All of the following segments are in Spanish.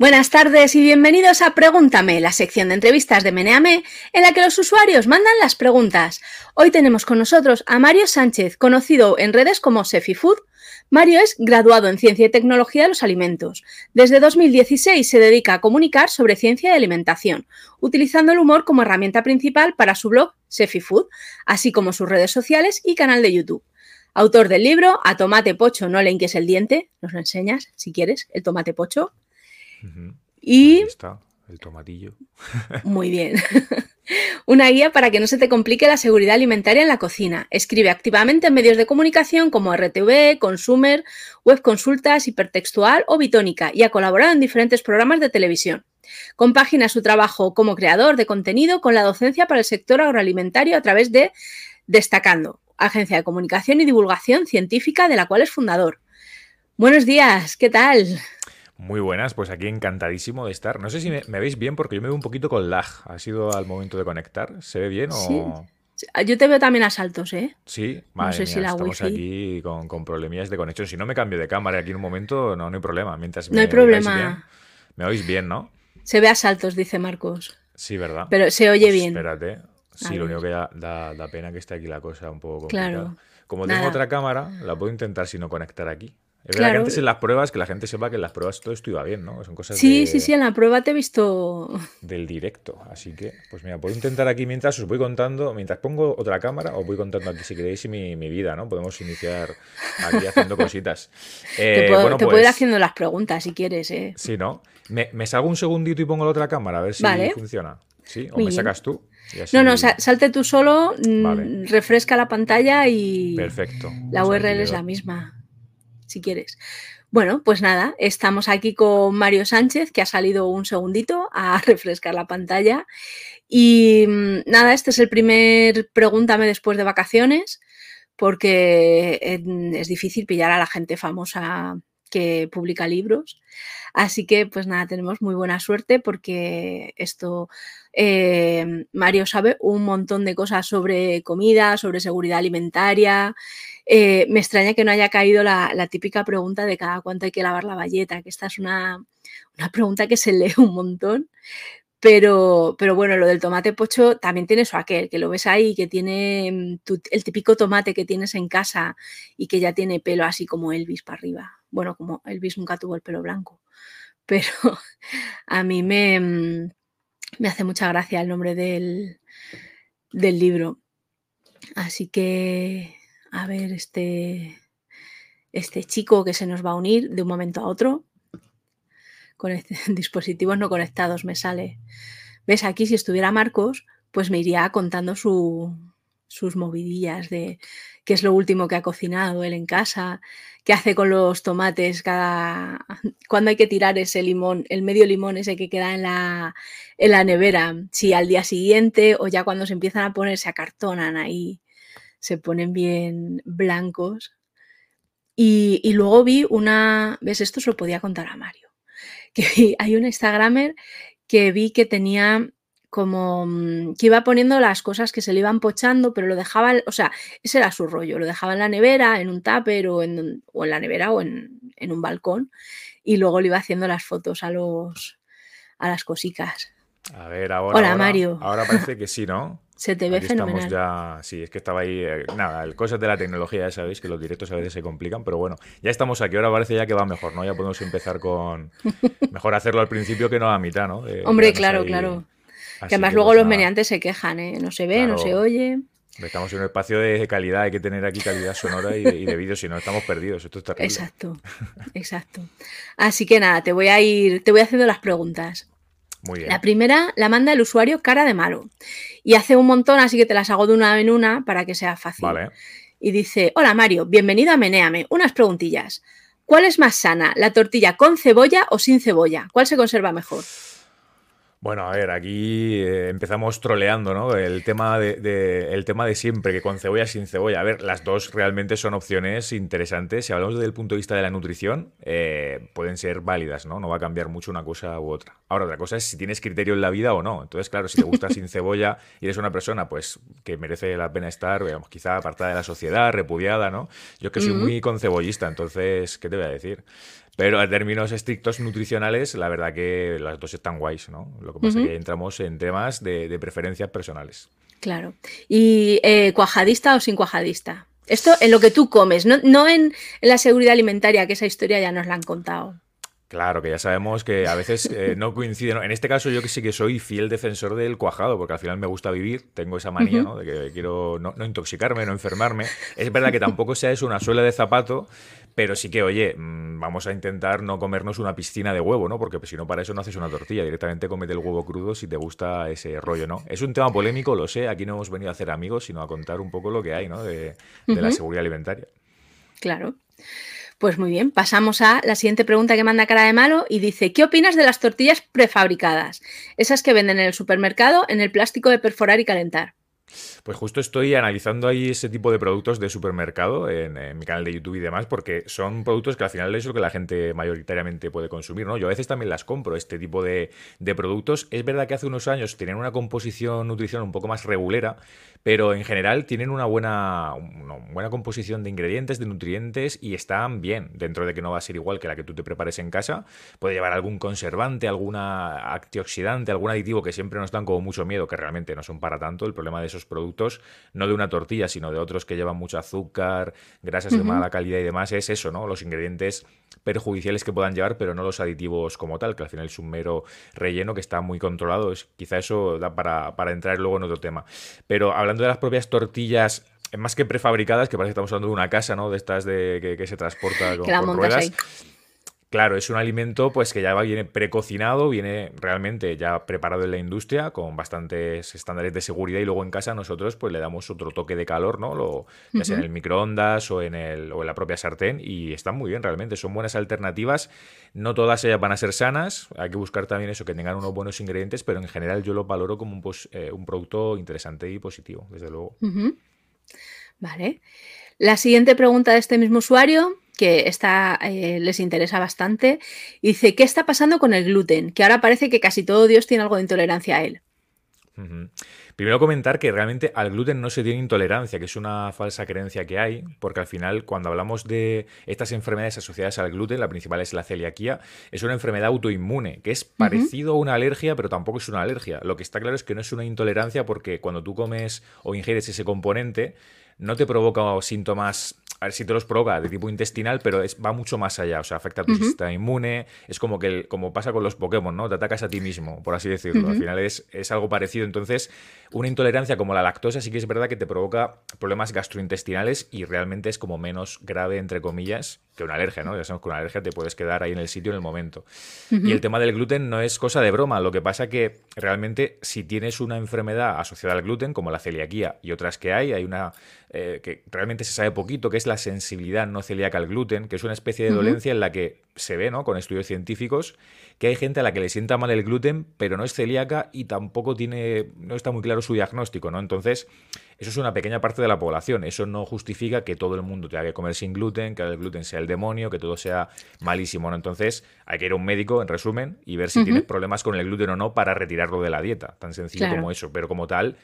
Buenas tardes y bienvenidos a Pregúntame, la sección de entrevistas de Meneame, en la que los usuarios mandan las preguntas. Hoy tenemos con nosotros a Mario Sánchez, conocido en redes como Sefifood. Mario es graduado en Ciencia y Tecnología de los Alimentos. Desde 2016 se dedica a comunicar sobre ciencia y alimentación, utilizando el humor como herramienta principal para su blog Sefifood, así como sus redes sociales y canal de YouTube. Autor del libro A tomate pocho no le inques el diente, nos lo enseñas si quieres, el tomate pocho. Y... Ahí está, el tomatillo. Muy bien. Una guía para que no se te complique la seguridad alimentaria en la cocina. Escribe activamente en medios de comunicación como RTV, Consumer, Web Consultas, Hipertextual o Bitónica y ha colaborado en diferentes programas de televisión. Compagina su trabajo como creador de contenido con la docencia para el sector agroalimentario a través de Destacando, agencia de comunicación y divulgación científica de la cual es fundador. Buenos días, ¿qué tal? Muy buenas, pues aquí encantadísimo de estar. No sé si me, veis bien porque yo me veo un poquito con lag. ¿Ha sido al momento de conectar? ¿Se ve bien o...? Yo te veo también a saltos, ¿eh? Sí, madre no sé si la estamos aquí con, con, problemillas de conexión. Si no me cambio de cámara aquí en un momento, no, no hay problema. Mientras no hay problema. me oís bien, ¿no? Se ve a saltos, dice Marcos. Sí, ¿verdad? Pero se oye pues bien. Espérate. Sí, lo único que da, da, pena que esté aquí la cosa un poco complicada. Claro. Como tengo otra cámara, la puedo intentar si no conectar aquí. Es verdad que antes en las pruebas, que la gente sepa que en las pruebas todo esto iba bien, ¿no? Son cosas Sí, sí, sí, en la prueba te he visto... Del directo. Así que, pues mira, puedo intentar aquí mientras os voy contando, mientras pongo otra cámara, os voy contando aquí, si queréis, mi, mi vida, ¿no? Podemos iniciar aquí haciendo cositas. te, puedo, te puedo, ir pues haciendo las preguntas si quieres, ¿eh? Sí, ¿no? Me, me, salgo un segundito y pongo la otra cámara, a ver si funciona. ¿Sí? ¿O me sacas tú? No, no, salte tú solo, mm, refresca la pantalla y... Perfecto. La URL es la misma si quieres. Bueno, pues nada, estamos aquí con Mario Sánchez, que ha salido un segundito a refrescar la pantalla. Y mm, nada, este es el primer pregúntame después de vacaciones, porque es difícil pillar a la gente famosa que publica libros. Así que, pues nada, tenemos muy buena suerte porque esto, eh, Mario sabe un montón de cosas sobre comida, sobre seguridad alimentaria, eh, me extraña que no haya caído la, típica pregunta de cada cuánto hay que lavar la valleta, que esta es una, pregunta que se lee un montón. Pero, pero, bueno, lo del tomate pocho también tiene su aquel, que lo ves ahí, que tiene mm, el típico tomate que tienes en casa y que ya tiene pelo así como Elvis para arriba. Bueno, como Elvis nunca tuvo el pelo blanco. Pero a mí me, mm, me hace mucha gracia el nombre del, del libro. Así que a ver, este, este chico que se nos va a unir de un momento a otro. Con este, dispositivos no conectados me sale. ¿Ves? Aquí si estuviera Marcos, pues me iría contando sus movidillas de qué es lo último que ha cocinado él en casa, qué hace con los tomates cada cuando hay que tirar ese limón, el medio limón ese que queda en la, en la nevera, si al día siguiente o ya cuando se empiezan a poner se acartonan ahí se ponen bien blancos. Y, luego vi una, ¿ves? Esto se lo podía contar a Mario. Que hay un Instagramer que vi que tenía como mm, que iba poniendo las cosas que se le iban pochando, pero lo dejaba, o sea, ese era su rollo, lo dejaba en la nevera, en un tupper o en, o en la nevera o en, en, un balcón y luego le iba haciendo las fotos a los a las cositas. A ver, ahora. Hola, Mario. Ahora parece que sí, ¿no? Se te ve fenomenal. Estamos ya, sí, es que estaba ahí, eh, nada, el cosas de la tecnología, ya sabéis que los directos a veces se complican, pero bueno, ya estamos aquí, ahora parece ya que va mejor, ¿no? Ya podemos empezar con, mejor hacerlo al principio que no a mitad, ¿no? Hombre, claro, claro. que además luego los meneantes se quejan, ¿eh? No se ve, no se oye. Estamos en un espacio de calidad, hay que tener aquí calidad sonora y, de vídeo, si no estamos perdidos. Esto está Exacto, exacto. Así que nada, te voy a ir, te voy haciendo las preguntas. La primera la manda el usuario cara de malo. Y hace un montón, así que te las hago de una en una para que sea fácil. Y dice, hola Mario, bienvenido a Meneame. Unas preguntillas. ¿Cuál es más sana, la tortilla con cebolla o sin cebolla? ¿Cuál se conserva mejor? Bueno, a ver, aquí eh, empezamos troleando, ¿no? El tema de, el tema de siempre, que con cebolla, sin cebolla. A ver, las dos realmente son opciones interesantes. Si hablamos desde el punto de vista de la nutrición, eh, pueden ser válidas, ¿no? No va a cambiar mucho una cosa u otra. Ahora, otra cosa es si tienes criterio en la vida o no. Entonces, claro, si te gusta sin cebolla y eres una persona, pues, que merece la pena estar, digamos, quizá apartada de la sociedad, repudiada, ¿no? Yo que soy muy concebollista, entonces, ¿qué te voy a decir? Pero en términos estrictos nutricionales, la verdad que las dos están guays, ¿no? Lo que pasa es que entramos en temas de, preferencias personales. Claro. ¿Y eh, cuajadista o sin cuajadista? Esto en lo que tú comes, no, en, la seguridad alimentaria, que esa historia ya nos la han contado. Claro, que ya sabemos que a veces eh, no coincide. En este caso, yo que sí que soy fiel defensor del cuajado, porque al final me gusta vivir, tengo esa manía, ¿no? De que quiero no, no, intoxicarme, no enfermarme. Es verdad que tampoco sea eso una suela de zapato, pero sí que, oye, mm, vamos a intentar no comernos una piscina de huevo, ¿no? Porque si no, para eso no haces una tortilla. Directamente comete el huevo crudo si te gusta ese rollo, ¿no? Es un tema polémico, lo sé. Aquí no hemos venido a hacer amigos, sino a contar un poco lo que hay, ¿no? De, la seguridad alimentaria. Claro. Pues muy bien, pasamos a la siguiente pregunta que manda cara de malo y dice, ¿qué opinas de las tortillas prefabricadas? Esas que venden en el supermercado en el plástico de perforar y calentar. Pues justo estoy analizando ahí ese tipo de productos de supermercado en, mi canal de YouTube y demás, porque son productos que al final es lo que la gente mayoritariamente puede consumir, ¿no? Yo a veces también las compro, este tipo de, de productos. Es verdad que hace unos años tenían una composición nutricional un poco más regulera, pero en general tienen una buena, una buena composición de ingredientes, de nutrientes y están bien, dentro de que no va a ser igual que la que tú te prepares en casa. Puede llevar algún conservante, alguna antioxidante, algún aditivo que siempre nos dan como mucho miedo, que realmente no son para tanto. El problema de esos productos, no de una tortilla, sino de otros que llevan mucho azúcar, grasas de mala calidad y demás, es eso, ¿no? Los ingredientes perjudiciales que puedan llevar, pero no los aditivos como tal, que al final es un mero relleno que está muy controlado. Es, quizá eso da para, para entrar luego en otro tema. Pero hablando de las propias tortillas más que prefabricadas, que parece que estamos hablando de una casa, ¿no? De estas de que, se transporta con, ruedas. Claro, es un alimento pues que ya viene precocinado, viene realmente ya preparado en la industria con bastantes estándares de seguridad y luego en casa nosotros pues le damos otro toque de calor, ¿no? Lo, ya sea en el microondas o en el o en la propia sartén y están muy bien realmente, son buenas alternativas. No todas ellas van a ser sanas, hay que buscar también eso que tengan unos buenos ingredientes, pero en general yo lo valoro como un, eh, un producto interesante y positivo, desde luego. Vale. La siguiente pregunta de este mismo usuario que esta eh, les interesa bastante. dice, ¿qué está pasando con el gluten? Que ahora parece que casi todo Dios tiene algo de intolerancia a él. Primero comentar que realmente al gluten no se tiene intolerancia, que es una falsa creencia que hay, porque al final cuando hablamos de estas enfermedades asociadas al gluten, la principal es la celiaquía, es una enfermedad autoinmune, que es parecido a una alergia, pero tampoco es una alergia. Lo que está claro es que no es una intolerancia porque cuando tú comes o ingieres ese componente, no te provoca síntomas a ver si te los provoca de tipo intestinal, pero es, va mucho más allá. O sea, afecta a tu sistema inmune. Es como que como pasa con los Pokémon, ¿no? Te atacas a ti mismo, por así decirlo. Al final es, es, algo parecido. Entonces, una intolerancia como la lactosa sí que es verdad que te provoca problemas gastrointestinales y realmente es como menos grave, entre comillas, que una alergia, ¿no? Ya sabemos que una alergia te puedes quedar ahí en el sitio en el momento. Y el tema del gluten no es cosa de broma. Lo que pasa que realmente si tienes una enfermedad asociada al gluten, como la celiaquía y otras que hay, hay una eh, que realmente se sabe poquito, que es la sensibilidad no celíaca al gluten, que es una especie de dolencia en la que se ve, ¿no? Con estudios científicos, que hay gente a la que le sienta mal el gluten, pero no es celíaca y tampoco tiene, no está muy claro su diagnóstico, ¿no? Entonces, eso es una pequeña parte de la población. Eso no justifica que todo el mundo tenga que comer sin gluten, que el gluten sea el demonio, que todo sea malísimo, ¿no? Entonces, hay que ir a un médico, en resumen, y ver si tienes problemas con el gluten o no para retirarlo de la dieta. Tan sencillo como eso. Pero como tal,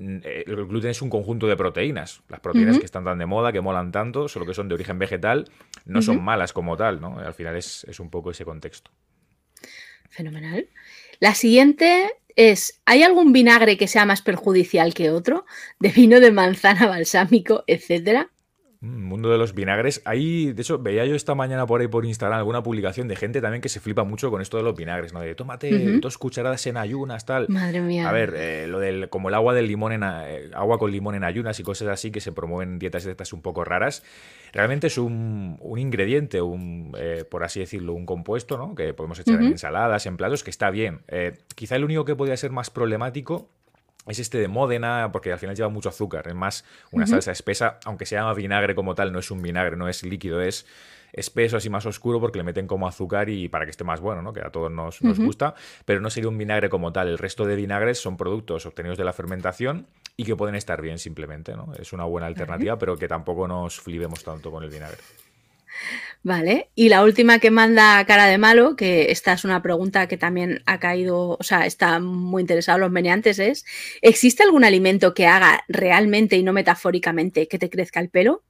el gluten es un conjunto de proteínas. Las proteínas que están tan de moda, que molan tanto, solo que son de origen vegetal, no son malas como tal, ¿no? Al final es, es, un poco ese contexto. Fenomenal. La siguiente es, ¿hay algún vinagre que sea más perjudicial que otro? De vino de manzana, balsámico, etcétera. Mm, mundo de los vinagres. Ahí, de hecho, veía yo esta mañana por ahí por Instagram alguna publicación de gente también que se flipa mucho con esto de los vinagres, ¿no? De tómate dos cucharadas en ayunas, tal. Madre mía. A ver, eh, lo del, como el agua del limón en eh, agua con limón en ayunas y cosas así que se promueven dietas estas un poco raras. Realmente es un, ingrediente, un, eh, por así decirlo, un compuesto, ¿no? Que podemos echar en ensaladas, en platos, que está bien. quizá el único que podría ser más problemático es este de Módena, porque al final lleva mucho azúcar, es más una salsa espesa, aunque se llama vinagre como tal, no es un vinagre, no es líquido, es espeso, así más oscuro, porque le meten como azúcar y para que esté más bueno, ¿no? que a todos nos, gusta, pero no sería un vinagre como tal. El resto de vinagres son productos obtenidos de la fermentación y que pueden estar bien simplemente, ¿no? Es una buena alternativa, pero que tampoco nos flibemos tanto con el vinagre. Vale, y la última que manda cara de malo, que esta es una pregunta que también ha caído, o sea, está muy interesado los meneantes, es, ¿existe algún alimento que haga realmente y no metafóricamente que te crezca el pelo?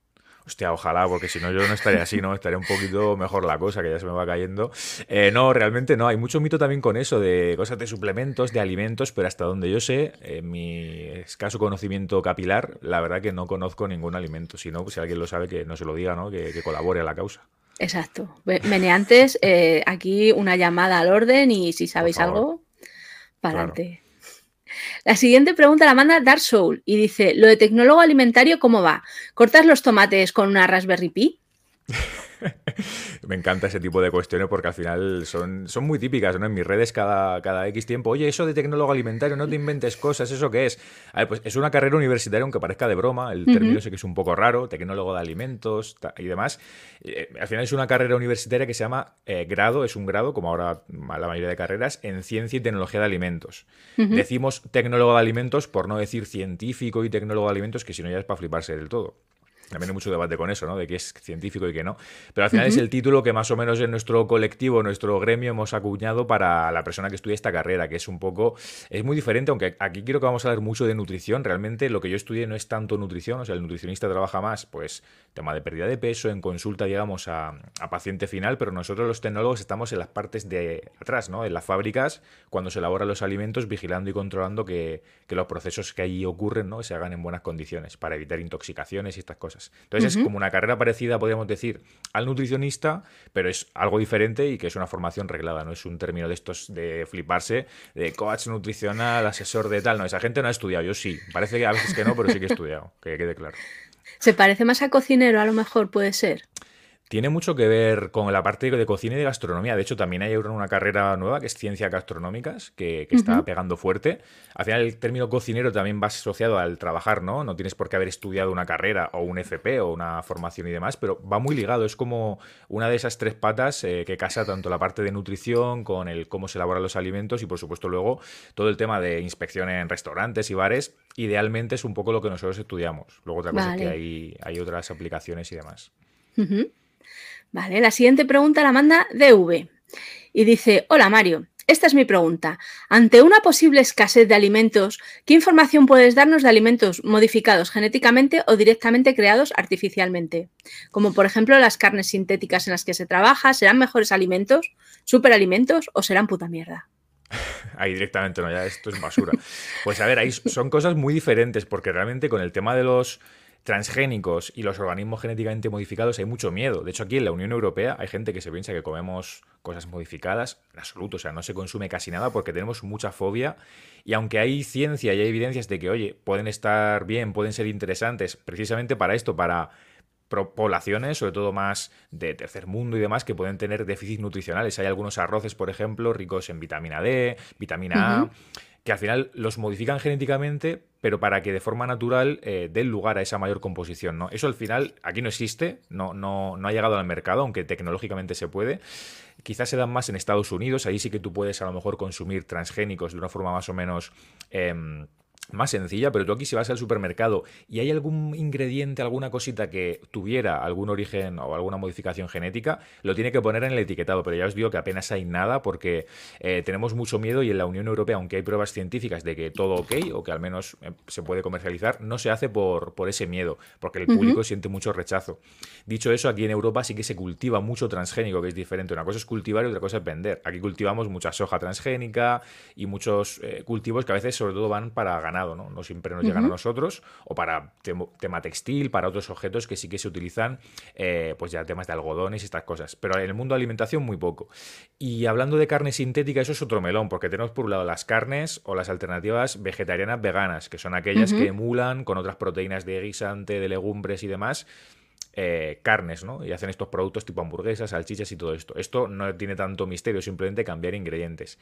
Hostia, ojalá, porque si no yo no estaría así, ¿no? Estaría un poquito mejor la cosa, que ya se me va cayendo. Eh, no, realmente no. Hay mucho mito también con eso, de cosas de suplementos, de alimentos, pero hasta donde yo sé, en mi escaso conocimiento capilar, la verdad que no conozco ningún alimento. Si no, pues si alguien lo sabe, que no se lo diga, ¿no? Que, colabore a la causa. Exacto. Meneantes, eh, aquí una llamada al orden y si sabéis algo, para adelante. La siguiente pregunta la manda Dark Soul y dice: Lo de tecnólogo alimentario, ¿cómo va? ¿Cortas los tomates con una Raspberry Pi? Me encanta ese tipo de cuestiones porque al final son, son muy típicas, ¿no? En mis redes cada, cada X tiempo, oye, eso de tecnólogo alimentario, no te inventes cosas, ¿eso qué es? A ver, pues es una carrera universitaria, aunque parezca de broma, el término sé que es un poco raro, tecnólogo de alimentos y demás. Eh, al final es una carrera universitaria que se llama eh, grado, es un grado, como ahora la mayoría de carreras, en ciencia y tecnología de alimentos. Decimos tecnólogo de alimentos por no decir científico y tecnólogo de alimentos, que si no ya es para fliparse del todo. También hay mucho debate con eso, ¿no? De qué es científico y qué no. Pero al final es el título que más o menos en nuestro colectivo, en nuestro gremio, hemos acuñado para la persona que estudia esta carrera, que es un poco. Es muy diferente, aunque aquí quiero que vamos a hablar mucho de nutrición. Realmente lo que yo estudié no es tanto nutrición, o sea, el nutricionista trabaja más, pues, tema de pérdida de peso, en consulta llegamos a, paciente final, pero nosotros los tecnólogos estamos en las partes de atrás, ¿no? En las fábricas, cuando se elaboran los alimentos, vigilando y controlando que, que los procesos que allí ocurren, ¿no? Se hagan en buenas condiciones para evitar intoxicaciones y estas cosas. Entonces es como una carrera parecida, podríamos decir, al nutricionista, pero es algo diferente y que es una formación reglada, no es un término de estos de fliparse, de coach nutricional, asesor de tal. No, esa gente no ha estudiado, yo sí. Parece que a veces que no, pero sí que he estudiado, que quede claro. Se parece más a cocinero, a lo mejor puede ser tiene mucho que ver con la parte de cocina y de gastronomía. De hecho, también hay una carrera nueva que es ciencias gastronómicas, que, está pegando fuerte. Al final, el término cocinero también va asociado al trabajar, ¿no? No tienes por qué haber estudiado una carrera o un FP o una formación y demás, pero va muy ligado. Es como una de esas tres patas eh, que casa tanto la parte de nutrición con el cómo se elaboran los alimentos y, por supuesto, luego todo el tema de inspección en restaurantes y bares. Idealmente es un poco lo que nosotros estudiamos. Luego otra cosa es que hay, hay otras aplicaciones y demás. Vale, la siguiente pregunta la manda DV y dice, hola Mario, esta es mi pregunta. Ante una posible escasez de alimentos, ¿qué información puedes darnos de alimentos modificados genéticamente o directamente creados artificialmente? Como por ejemplo las carnes sintéticas en las que se trabaja, ¿serán mejores alimentos, superalimentos o serán puta mierda? Ahí directamente, no, ya esto es basura. Pues a ver, ahí son cosas muy diferentes porque realmente con el tema de los transgénicos y los organismos genéticamente modificados hay mucho miedo. De hecho, aquí en la Unión Europea hay gente que se piensa que comemos cosas modificadas. En absoluto, o sea, no se consume casi nada porque tenemos mucha fobia. Y aunque hay ciencia y hay evidencias de que, oye, pueden estar bien, pueden ser interesantes, precisamente para esto, para poblaciones, sobre todo más de tercer mundo y demás, que pueden tener déficits nutricionales. Hay algunos arroces, por ejemplo, ricos en vitamina D, vitamina A que al final los modifican genéticamente, pero para que de forma natural eh, den lugar a esa mayor composición. ¿no? Eso al final aquí no existe, no, no, no ha llegado al mercado, aunque tecnológicamente se puede. Quizás se dan más en Estados Unidos, ahí sí que tú puedes a lo mejor consumir transgénicos de una forma más o menos... Em, más sencilla, pero tú aquí si vas al supermercado y hay algún ingrediente, alguna cosita que tuviera algún origen o alguna modificación genética, lo tiene que poner en el etiquetado, pero ya os digo que apenas hay nada porque eh, tenemos mucho miedo y en la Unión Europea, aunque hay pruebas científicas de que todo ok o que al menos eh, se puede comercializar, no se hace por, por ese miedo, porque el público siente mucho rechazo. Dicho eso, aquí en Europa sí que se cultiva mucho transgénico, que es diferente. Una cosa es cultivar y otra cosa es vender. Aquí cultivamos mucha soja transgénica y muchos eh, cultivos que a veces sobre todo van para ganar ¿no? siempre nos llegan a nosotros, o para tema textil, para otros objetos que sí que se utilizan, eh, pues ya temas de algodones y estas cosas. Pero en el mundo de alimentación muy poco. Y hablando de carne sintética, eso es otro melón, porque tenemos por un lado las carnes o las alternativas vegetarianas veganas, que son aquellas que emulan con otras proteínas de guisante, de legumbres y demás eh, carnes, ¿no? Y hacen estos productos tipo hamburguesas, salchichas y todo esto. Esto no tiene tanto misterio, simplemente cambiar ingredientes.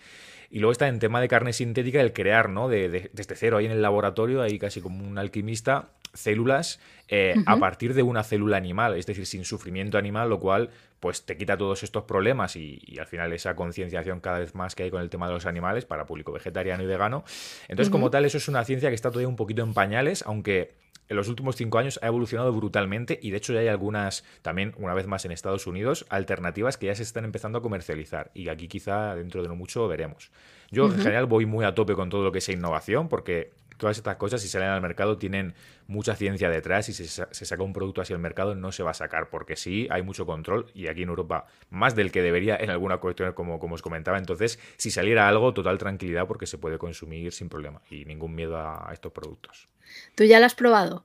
Y luego está en tema de carne sintética el crear, ¿no? De, desde cero, ahí en el laboratorio, ahí casi como un alquimista, células eh, a partir de una célula animal, es decir, sin sufrimiento animal, lo cual pues te quita todos estos problemas y, al final esa concienciación cada vez más que hay con el tema de los animales para público vegetariano y vegano. Entonces, como tal, eso es una ciencia que está todavía un poquito en pañales, aunque en los últimos cinco años ha evolucionado brutalmente y de hecho ya hay algunas, también una vez más en Estados Unidos, alternativas que ya se están empezando a comercializar y aquí quizá dentro de no mucho veremos. Yo en general voy muy a tope con todo lo que sea innovación porque todas estas cosas, si salen al mercado, tienen mucha ciencia detrás y si se, saca un producto hacia el mercado no se va a sacar, porque sí hay mucho control y aquí en Europa más del que debería en alguna cuestión, como, como os comentaba. Entonces, si saliera algo, total tranquilidad porque se puede consumir sin problema y ningún miedo a estos productos. ¿Tú ya lo has probado?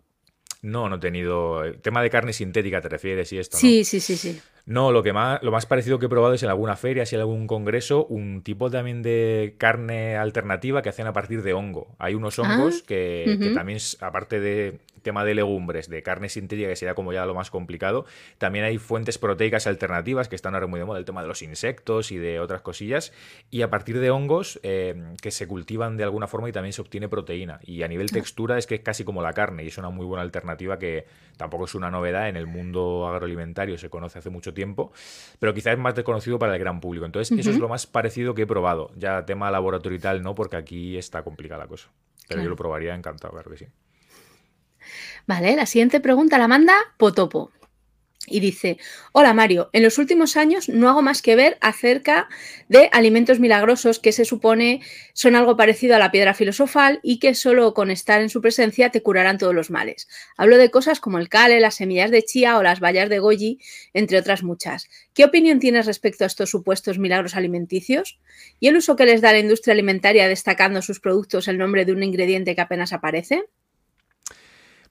No, no he tenido. Eh, tema de carne sintética te refieres y esto. Sí, sí, sí, sí. No, lo que más, lo más parecido que he probado es en alguna feria, si en algún congreso, un tipo también de carne alternativa que hacen a partir de hongo. Hay unos hongos ah, que, que, también, aparte de tema de legumbres, de carne sintética, que sería como ya lo más complicado. También hay fuentes proteicas alternativas que están ahora muy de moda, el tema de los insectos y de otras cosillas. Y a partir de hongos eh, que se cultivan de alguna forma y también se obtiene proteína. Y a nivel ah. textura es que es casi como la carne y es una muy buena alternativa que tampoco es una novedad en el mundo agroalimentario, se conoce hace mucho tiempo, pero quizás es más desconocido para el gran público. Entonces, eso es lo más parecido que he probado. Ya tema laboratorio y tal, no, porque aquí está complicada la cosa. Pero yo lo probaría encantado, claro que sí. Vale, la siguiente pregunta la manda Potopo. Y dice, hola Mario, en los últimos años no hago más que ver acerca de alimentos milagrosos que se supone son algo parecido a la piedra filosofal y que solo con estar en su presencia te curarán todos los males. Hablo de cosas como el cale, las semillas de chía o las bayas de goji, entre otras muchas. ¿Qué opinión tienes respecto a estos supuestos milagros alimenticios? ¿Y el uso que les da la industria alimentaria destacando sus productos el nombre de un ingrediente que apenas aparece?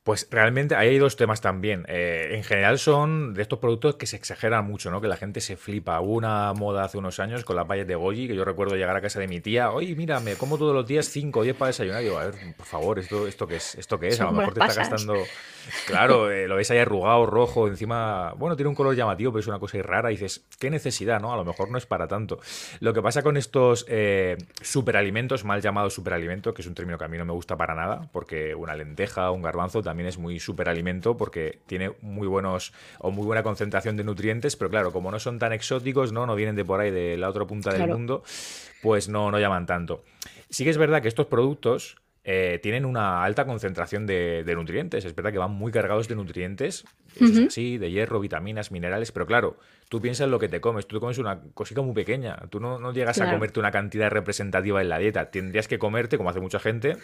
Pues realmente ahí hay dos temas también. Eh, en general son de estos productos que se exageran mucho, ¿no? Que la gente se flipa. Hubo una moda hace unos años con las vallas de goji, que yo recuerdo llegar a casa de mi tía, oye, mira, me como todos los días 5 o 10 para desayunar. Y digo, a ver, por favor, ¿esto, esto qué es? ¿Esto qué es? A lo mejor te está gastando... Claro, eh, lo ves ahí arrugado, rojo, encima... Bueno, tiene un color llamativo, pero es una cosa rara. Y dices, ¿qué necesidad, no? A lo mejor no es para tanto. Lo que pasa con estos eh, superalimentos, mal llamados superalimentos, que es un término que a mí no me gusta para nada, porque una lenteja, un garbanzo también es muy superalimento porque tiene muy buenos o muy buena concentración de nutrientes, pero claro, como no son tan exóticos, no, no vienen de por ahí de la otra punta del mundo, pues no, no llaman tanto. Sí que es verdad que estos productos eh, tienen una alta concentración de, nutrientes. Es verdad que van muy cargados de nutrientes, sí, de hierro, vitaminas, minerales, pero claro, tú piensas en lo que te comes. Tú te comes una cosita muy pequeña. Tú no, llegas a comerte una cantidad representativa en la dieta. Tendrías que comerte, como hace mucha gente,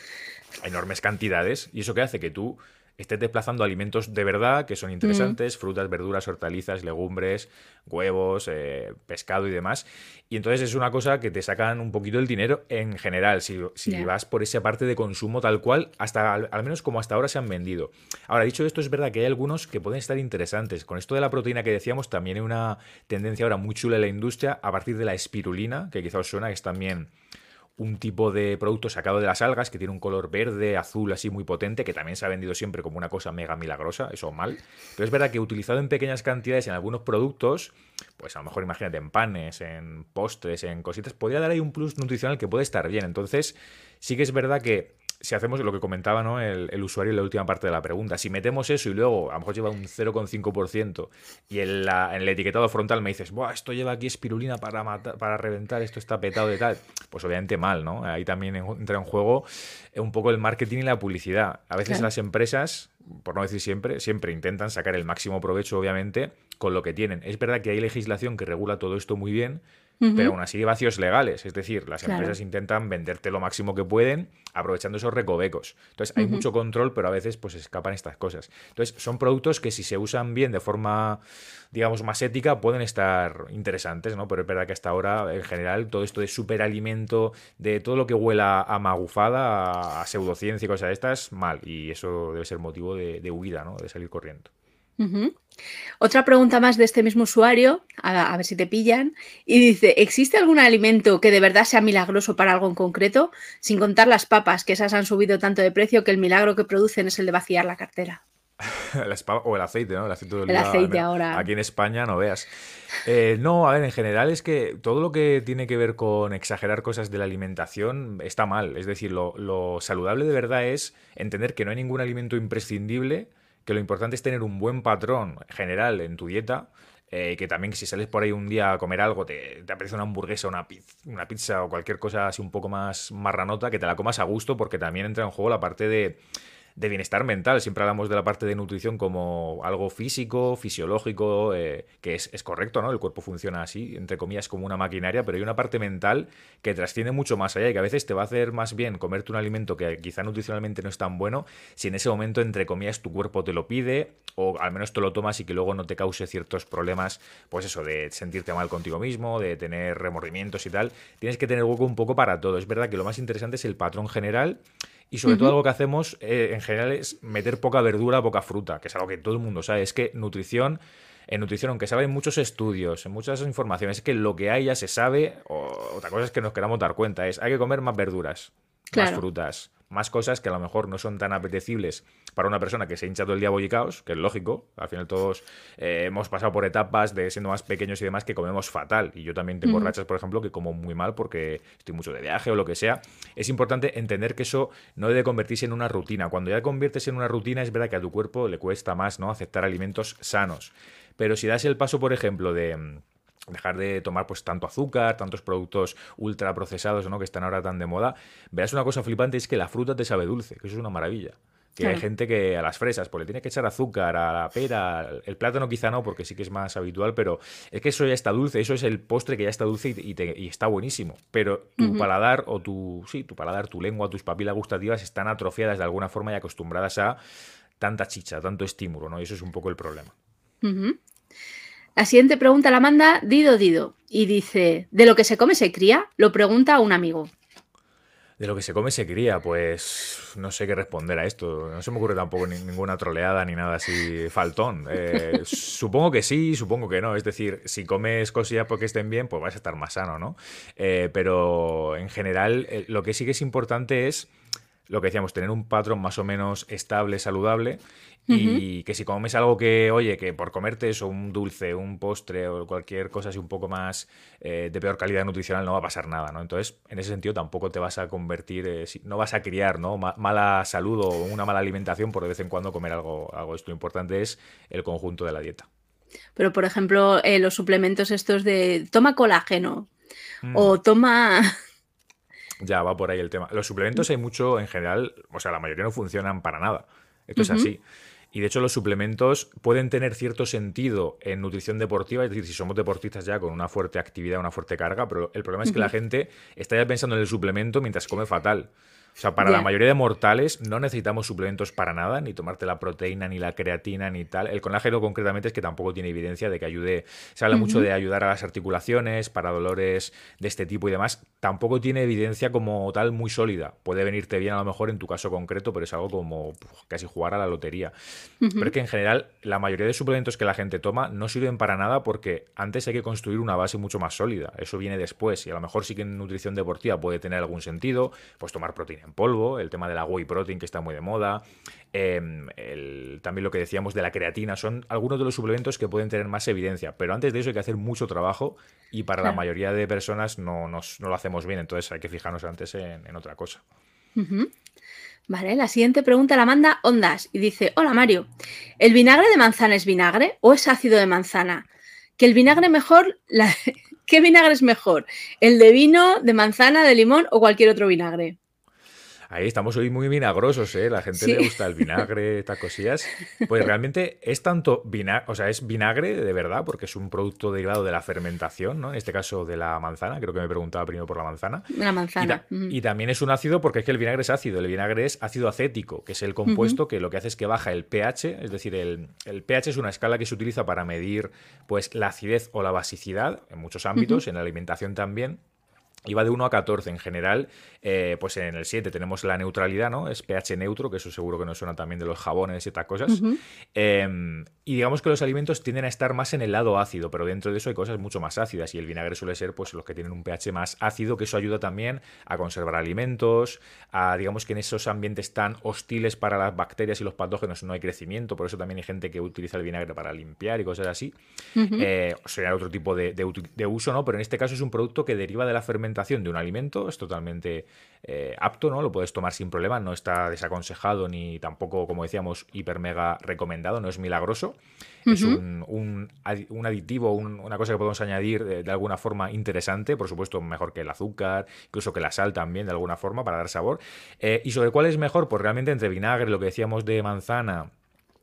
enormes cantidades. Y eso que hace que tú estés desplazando alimentos de verdad que son interesantes, frutas, verduras, hortalizas, legumbres, huevos, eh, pescado y demás. Y entonces es una cosa que te sacan un poquito el dinero en general, si, vas por esa parte de consumo tal cual, hasta al, menos como hasta ahora se han vendido. Ahora, dicho esto, es verdad que hay algunos que pueden estar interesantes. Con esto de la proteína que decíamos, también hay una tendencia ahora muy chula en la industria a partir de la espirulina, que quizá os suena, que es también un tipo de producto sacado de las algas que tiene un color verde, azul, así muy potente, que también se ha vendido siempre como una cosa mega milagrosa, eso mal. Pero es verdad que utilizado en pequeñas cantidades en algunos productos, pues a lo mejor imagínate en panes, en postres, en cositas, podría dar ahí un plus nutricional que puede estar bien. Entonces, sí que es verdad que si hacemos lo que comentaba ¿no? el, usuario en la última parte de la pregunta, si metemos eso y luego a lo mejor lleva un 0,5% y en, la, en, el etiquetado frontal me dices, Buah, esto lleva aquí espirulina para, para reventar, esto está petado de tal, pues obviamente mal, ¿no? Ahí también entra en juego un poco el marketing y la publicidad. A veces las empresas, por no decir siempre, siempre intentan sacar el máximo provecho, obviamente, con lo que tienen. Es verdad que hay legislación que regula todo esto muy bien, pero aún así hay vacíos legales. Es decir, las empresas intentan venderte lo máximo que pueden aprovechando esos recovecos. Entonces hay mucho control, pero a veces pues escapan estas cosas. Entonces son productos que si se usan bien de forma, digamos, más ética, pueden estar interesantes, ¿no? Pero es verdad que hasta ahora, en general, todo esto de superalimento, de todo lo que huela a magufada, a, pseudociencia y cosas de estas, mal. Y eso debe ser motivo de, de huida, ¿no? De salir corriendo. Otra pregunta más de este mismo usuario, a, ver si te pillan, y dice, ¿existe algún alimento que de verdad sea milagroso para algo en concreto? Sin contar las papas, que esas han subido tanto de precio que el milagro que producen es el de vaciar la cartera. o el aceite, ¿no? El aceite, de oliva, el aceite ahora. Aquí en España no veas. Eh, no, a ver, en general es que todo lo que tiene que ver con exagerar cosas de la alimentación está mal. Es decir, lo saludable de verdad es entender que no hay ningún alimento imprescindible que lo importante es tener un buen patrón general en tu dieta. Eh, que también si sales por ahí un día a comer algo, te, te aparece una hamburguesa, una pizza, una pizza o cualquier cosa así un poco más marranota, que te la comas a gusto, porque también entra en juego la parte de de bienestar mental. Siempre hablamos de la parte de nutrición como algo físico, fisiológico, eh, que es, es, correcto, ¿no? El cuerpo funciona así, entre comillas, como una maquinaria, pero hay una parte mental que trasciende mucho más allá y que a veces te va a hacer más bien comerte un alimento que quizá nutricionalmente no es tan bueno si en ese momento, entre comillas, tu cuerpo te lo pide o al menos te lo tomas y que luego no te cause ciertos problemas, pues eso, de sentirte mal contigo mismo, de tener remordimientos y tal. Tienes que tener hueco un poco para todo. Es verdad que lo más interesante es el patrón general y sobre todo algo que hacemos eh, en general es meter poca verdura, poca fruta, que es algo que todo el mundo sabe. Es que nutrición, en nutrición, aunque sabe en muchos estudios, en muchas informaciones, es que lo que hay ya se sabe, o otra cosa es que nos queramos dar cuenta, es hay que comer más verduras, más frutas, más cosas que a lo mejor no son tan apetecibles para una persona que se hincha todo el día bollicaos, que es lógico, al final todos eh, hemos pasado por etapas de siendo más pequeños y demás que comemos fatal. Y yo también tengo rachas, por ejemplo, que como muy mal porque estoy mucho de viaje o lo que sea. Es importante entender que eso no debe convertirse en una rutina. Cuando ya conviertes en una rutina, es verdad que a tu cuerpo le cuesta más ¿no? aceptar alimentos sanos. Pero si das el paso, por ejemplo, de mm, dejar de tomar pues tanto azúcar, tantos productos ultra procesados ¿no? que están ahora tan de moda, verás una cosa flipante, es que la fruta te sabe dulce, que eso es una maravilla. Que hay gente que a las fresas, pues le tiene que echar azúcar, a la pera, el plátano quizá no, porque sí que es más habitual, pero es que eso ya está dulce, eso es el postre que ya está dulce y, está buenísimo. Pero tu paladar o tu, sí, tu paladar, tu lengua, tus papilas gustativas están atrofiadas de alguna forma y acostumbradas a tanta chicha, tanto estímulo, ¿no? Y eso es un poco el problema. La siguiente pregunta la manda Dido Dido y dice, ¿de lo que se come se cría? Lo pregunta a un amigo. De lo que se come se cría, pues no sé qué responder a esto. No se me ocurre tampoco ninguna troleada ni nada así faltón. Eh, supongo que sí, supongo que no. Es decir, si comes cosillas porque estén bien, pues vas a estar más sano, ¿no? Eh, pero en general, eh, lo que sí que es importante es lo que decíamos, tener un patrón más o menos estable, saludable y que si comes algo que, oye, que por comerte eso, un dulce, un postre o cualquier cosa así un poco más eh, de peor calidad nutricional, no va a pasar nada, ¿no? Entonces, en ese sentido, tampoco te vas a convertir, eh, no vas a criar, ¿no? mala salud o una mala alimentación por de vez en cuando comer algo, algo esto. Lo importante es el conjunto de la dieta. Pero, por ejemplo, eh, los suplementos estos de toma colágeno o mm. toma ya va por ahí el tema. Los suplementos hay mucho en general, o sea, la mayoría no funcionan para nada. Esto es así. Y de hecho los suplementos pueden tener cierto sentido en nutrición deportiva, es decir, si somos deportistas ya con una fuerte actividad, una fuerte carga, pero el problema es que la gente está ya pensando en el suplemento mientras come fatal. O sea, para la mayoría de mortales no necesitamos suplementos para nada, ni tomarte la proteína, ni la creatina, ni tal. El colágeno concretamente es que tampoco tiene evidencia de que ayude. Se habla mucho de ayudar a las articulaciones, para dolores de este tipo y demás. Tampoco tiene evidencia como tal muy sólida. Puede venirte bien a lo mejor en tu caso concreto, pero es algo como casi jugar a la lotería. Pero es que en general la mayoría de suplementos que la gente toma no sirven para nada porque antes hay que construir una base mucho más sólida. Eso viene después y a lo mejor sí que en nutrición deportiva puede tener algún sentido, pues tomar proteína en polvo, el tema de la whey protein que está muy de moda, em, también lo que decíamos de la creatina, son algunos de los suplementos que pueden tener más evidencia, pero antes de eso hay que hacer mucho trabajo y para la mayoría de personas no, lo hacemos bien, entonces hay que fijarnos antes en, otra cosa. Vale, la siguiente pregunta la manda Ondas y dice, hola Mario, ¿el vinagre de manzana es vinagre o es ácido de manzana? Que el vinagre mejor, la... ¿qué vinagre es mejor? ¿El de vino, de manzana, de limón o cualquier otro vinagre? Ahí estamos hoy muy vinagrosos, ¿eh? La gente le gusta el vinagre, estas cosillas. Pues realmente es tanto vinagre, o sea, es vinagre de verdad, porque es un producto derivado de la fermentación, ¿no? En este caso de la manzana, creo que me preguntaba primero por la manzana. La manzana. Y, también es un ácido porque es que el vinagre es ácido. El vinagre es ácido acético, que es el compuesto que lo que hace es que baja el pH, es decir, el, el, pH es una escala que se utiliza para medir pues la acidez o la basicidad en muchos ámbitos, en la alimentación también. Va de 1 a 14 en general. Eh, pues en el 7 tenemos la neutralidad, ¿no? Es pH neutro, que eso seguro que nos suena también de los jabones y estas cosas. Em, y digamos que los alimentos tienden a estar más en el lado ácido, pero dentro de eso hay cosas mucho más ácidas. Y el vinagre suele ser pues los que tienen un pH más ácido, que eso ayuda también a conservar alimentos, a digamos que en esos ambientes tan hostiles para las bacterias y los patógenos no hay crecimiento. Por eso también hay gente que utiliza el vinagre para limpiar y cosas así. Eh, sería otro tipo de, de uso, ¿no? Pero en este caso es un producto que deriva de la fermentación suplementación de un alimento, es totalmente eh, apto, ¿no? Lo puedes tomar sin problema, no está desaconsejado ni tampoco, como decíamos, hiper mega recomendado, no es milagroso. Es un, aditivo, una cosa que podemos añadir de, alguna forma interesante, por supuesto, mejor que el azúcar, incluso que la sal también, de alguna forma, para dar sabor. Eh, ¿Y sobre cuál es mejor? Pues realmente entre vinagre, lo que decíamos de manzana,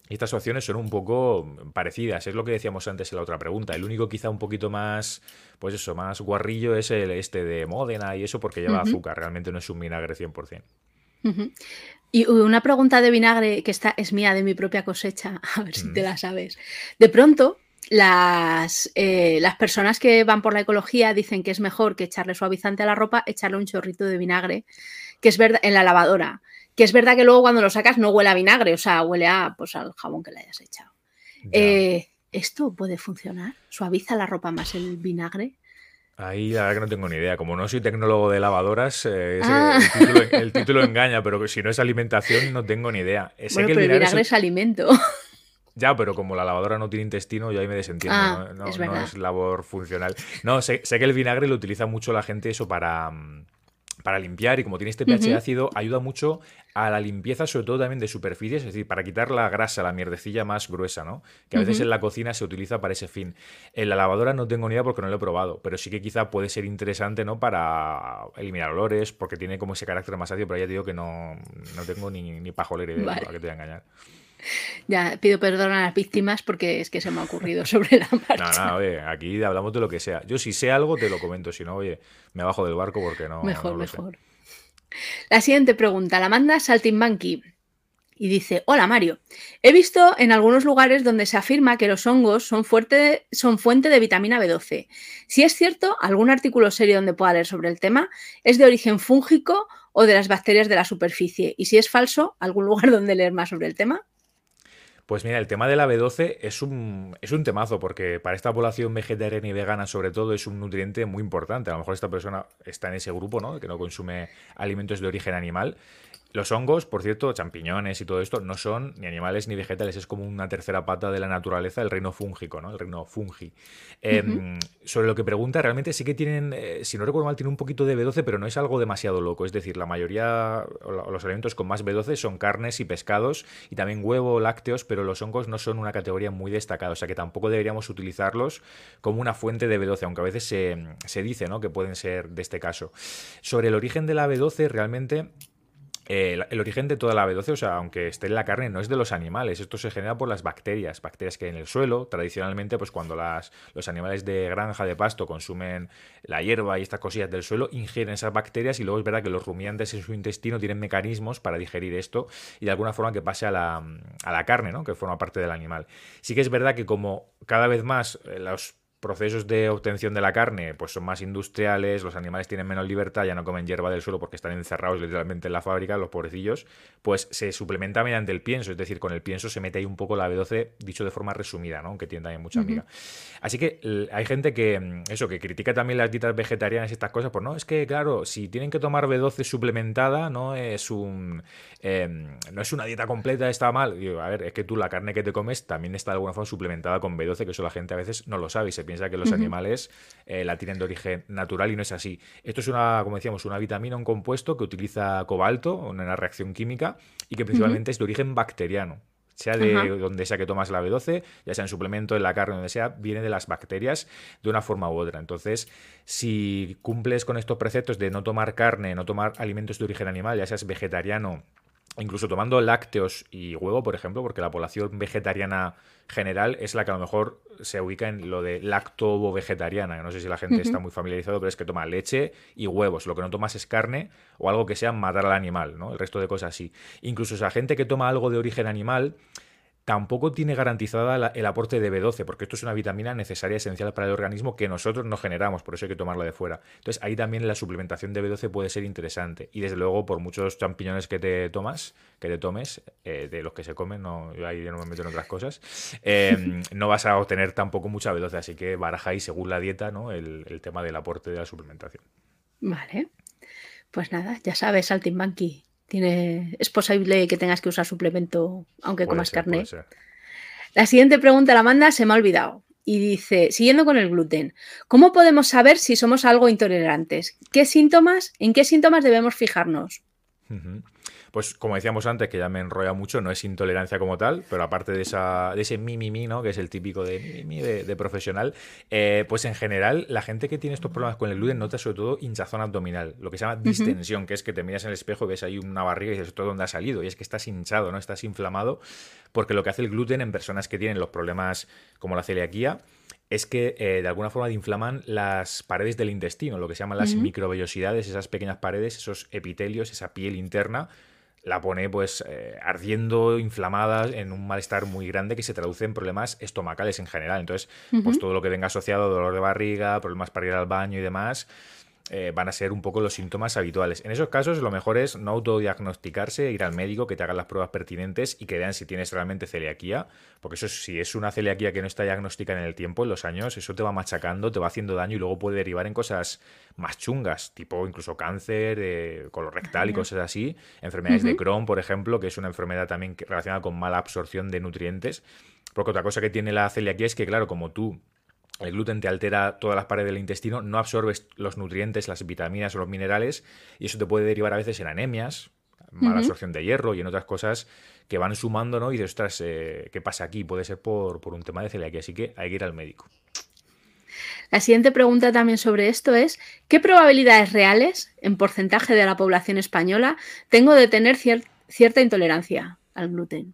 estas opciones son un poco parecidas, es lo que decíamos antes en la otra pregunta. El único quizá un poquito más, pues eso, más guarrillo es el este de Módena y eso porque lleva azúcar, realmente no es un vinagre 100%. Y una pregunta de vinagre que esta es mía de mi propia cosecha, a ver si te la sabes. De pronto, las, eh, las personas que van por la ecología dicen que es mejor que echarle suavizante a la ropa, echarle un chorrito de vinagre, que es verdad, en la lavadora que es verdad que luego cuando lo sacas no huele a vinagre, o sea, huele a, pues, al jabón que le hayas echado. Eh, ¿Esto puede funcionar? ¿Suaviza la ropa más el vinagre? Ahí la verdad que no tengo ni idea. Como no soy tecnólogo de lavadoras, eh, ah. el, título, engaña, pero si no es alimentación no tengo ni idea. Sé bueno, pero el vinagre, es, alimento. Ya, pero como la lavadora no tiene intestino, yo ahí me desentiendo. Ah, no, es labor funcional. No, sé, sé, que el vinagre lo utiliza mucho la gente eso para, mm, para limpiar y como tiene este pH ácido, ayuda mucho a la limpieza, sobre todo también de superficies, es decir, para quitar la grasa, la mierdecilla más gruesa, ¿no? Que a veces en la cocina se utiliza para ese fin. En la lavadora no tengo ni idea porque no lo he probado, pero sí que quizá puede ser interesante, ¿no? Para eliminar olores, porque tiene como ese carácter más ácido, pero ya te digo que no, no tengo ni, ni pajolera idea, para que te voy a engañar. Ya, pido perdón a las víctimas porque es que se me ha ocurrido sobre la marcha. No, no, oye, aquí hablamos de lo que sea. Yo si sé algo te lo comento, si no, oye, me bajo del barco porque no. Mejor, mejor. La siguiente pregunta la manda Saltimbanqui y dice: Hola Mario, he visto en algunos lugares donde se afirma que los hongos son, fuerte, son fuente de vitamina B12. Si es cierto, algún artículo serio donde pueda leer sobre el tema es de origen fúngico o de las bacterias de la superficie. Y si es falso, algún lugar donde leer más sobre el tema. Pues mira, el tema de la B12 es un, es un temazo, porque para esta población vegetariana y vegana, sobre todo, es un nutriente muy importante. A lo mejor esta persona está en ese grupo, ¿no? Que no consume alimentos de origen animal. Los hongos, por cierto, champiñones y todo esto, no son ni animales ni vegetales, es como una tercera pata de la naturaleza, el reino fúngico, ¿no? El reino fungi. Em, sobre lo que pregunta, realmente sí que tienen, eh, si no recuerdo mal, tiene un poquito de B12, pero no es algo demasiado loco. Es decir, la mayoría, o los alimentos con más B12 son carnes y pescados, y también huevo, lácteos, pero los hongos no son una categoría muy destacada, o sea que tampoco deberíamos utilizarlos como una fuente de B12, aunque a veces se, se dice, ¿no? Que pueden ser de este caso. Sobre el origen de la B12, realmente el, origen de toda la B12, o sea, aunque esté en la carne, no es de los animales. Esto se genera por las bacterias, bacterias que hay en el suelo. Tradicionalmente, pues cuando las, los animales de granja, de pasto, consumen la hierba y estas cosillas del suelo, ingieren esas bacterias y luego es verdad que los rumiantes en su intestino tienen mecanismos para digerir esto y de alguna forma que pase a la, a la carne, ¿no? Que forma parte del animal. Sí que es verdad que como cada vez más eh, los procesos de obtención de la carne pues son más industriales, los animales tienen menos libertad, ya no comen hierba del suelo porque están encerrados literalmente en la fábrica, los pobrecillos, pues se suplementa mediante el pienso, es decir, con el pienso se mete ahí un poco la B12, dicho de forma resumida, ¿no? Que tiene también mucha amiga. Así que hay gente que, mm, eso, que critica también las dietas vegetarianas y estas cosas, pues no, es que claro, si tienen que tomar B12 suplementada, no es un em, no es una dieta completa, está mal. a ver, es que tú la carne que te comes también está de alguna forma suplementada con B12, que eso la gente a veces no lo sabe y se piensa piensa que los animales eh, la tienen de origen natural y no es así. Esto es una, como decíamos, una vitamina, un compuesto que utiliza cobalto en una reacción química y que principalmente es de origen bacteriano sea de donde sea que tomas la B12, ya sea en suplemento, en la carne, donde sea, viene de las bacterias de una forma u otra. Entonces, si cumples con estos preceptos de no tomar carne, no tomar alimentos de origen animal, ya seas vegetariano, incluso tomando lácteos y huevo, por ejemplo, porque la población vegetariana general es la que a lo mejor se ubica en lo de lacto-vegetariana. No sé si la gente está muy familiarizado, pero es que toma leche y huevos. Lo que no tomas es carne o algo que sea matar al animal, ¿no? El resto de cosas sí. Incluso esa gente que toma algo de origen animal tampoco tiene garantizada el aporte de B12, porque esto es una vitamina necesaria, esencial para el organismo que nosotros no generamos, por eso hay que tomarla de fuera. Entonces ahí también la suplementación de B12 puede ser interesante. Y desde luego, por muchos champiñones que te tomas, que te tomes, eh, de los que se comen, no, yo ahí no me meto en otras cosas, em, no vas a obtener tampoco mucha B12, así que baraja ahí según la dieta ¿no? el, el tema del aporte de la suplementación. Vale. Pues nada, ya sabes, Saltimbanqui, tiene, es posible que tengas que usar suplemento aunque comas carne. La siguiente pregunta la manda, se me ha olvidado. y dice, siguiendo con el gluten, ¿cómo podemos saber si somos algo intolerantes? ¿Qué síntomas, en qué síntomas debemos fijarnos? Pues como decíamos antes, que ya me enrolla mucho, no es intolerancia como tal, pero aparte de, esa, de ese mi, mi, mi, ¿no? que es el típico de mi, de, profesional, eh, pues en general la gente que tiene estos problemas con el gluten nota sobre todo hinchazón abdominal, lo que se llama distensión, que es que te miras en el espejo y ves ahí una barriga y dices, ¿esto dónde ha salido? Y es que estás hinchado, ¿no? Estás inflamado, porque lo que hace el gluten en personas que tienen los problemas como la celiaquía, es que eh, de alguna forma inflaman las paredes del intestino, lo que se llaman las microvellosidades, esas pequeñas paredes, esos epitelios, esa piel interna, la pone pues eh, ardiendo, inflamada, en un malestar muy grande que se traduce en problemas estomacales en general. Entonces, pues todo lo que venga asociado a dolor de barriga, problemas para ir al baño y demás, eh, van a ser un poco los síntomas habituales. En esos casos, lo mejor es no autodiagnosticarse, ir al médico, que te hagan las pruebas pertinentes y que vean si tienes realmente celiaquía, porque eso si es una celiaquía que no está diagnosticada en el tiempo, en los años, eso te va machacando, te va haciendo daño y luego puede derivar en cosas más chungas, tipo incluso cáncer, eh, colorectal y cosas así, enfermedades de Crohn, por ejemplo, que es una enfermedad también relacionada con mala absorción de nutrientes. Porque otra cosa que tiene la celiaquía es que, claro, como tú el gluten te altera todas las paredes del intestino, no absorbes los nutrientes, las vitaminas o los minerales, y eso te puede derivar a veces en anemias, mala absorción de hierro y en otras cosas que van sumando, ¿no? Y dices, ostras, eh, ¿qué pasa aquí? Puede ser por, por un tema de celiaquía, así que hay que ir al médico. La siguiente pregunta también sobre esto es, ¿qué probabilidades reales, en porcentaje de la población española, tengo de tener cierta intolerancia al gluten?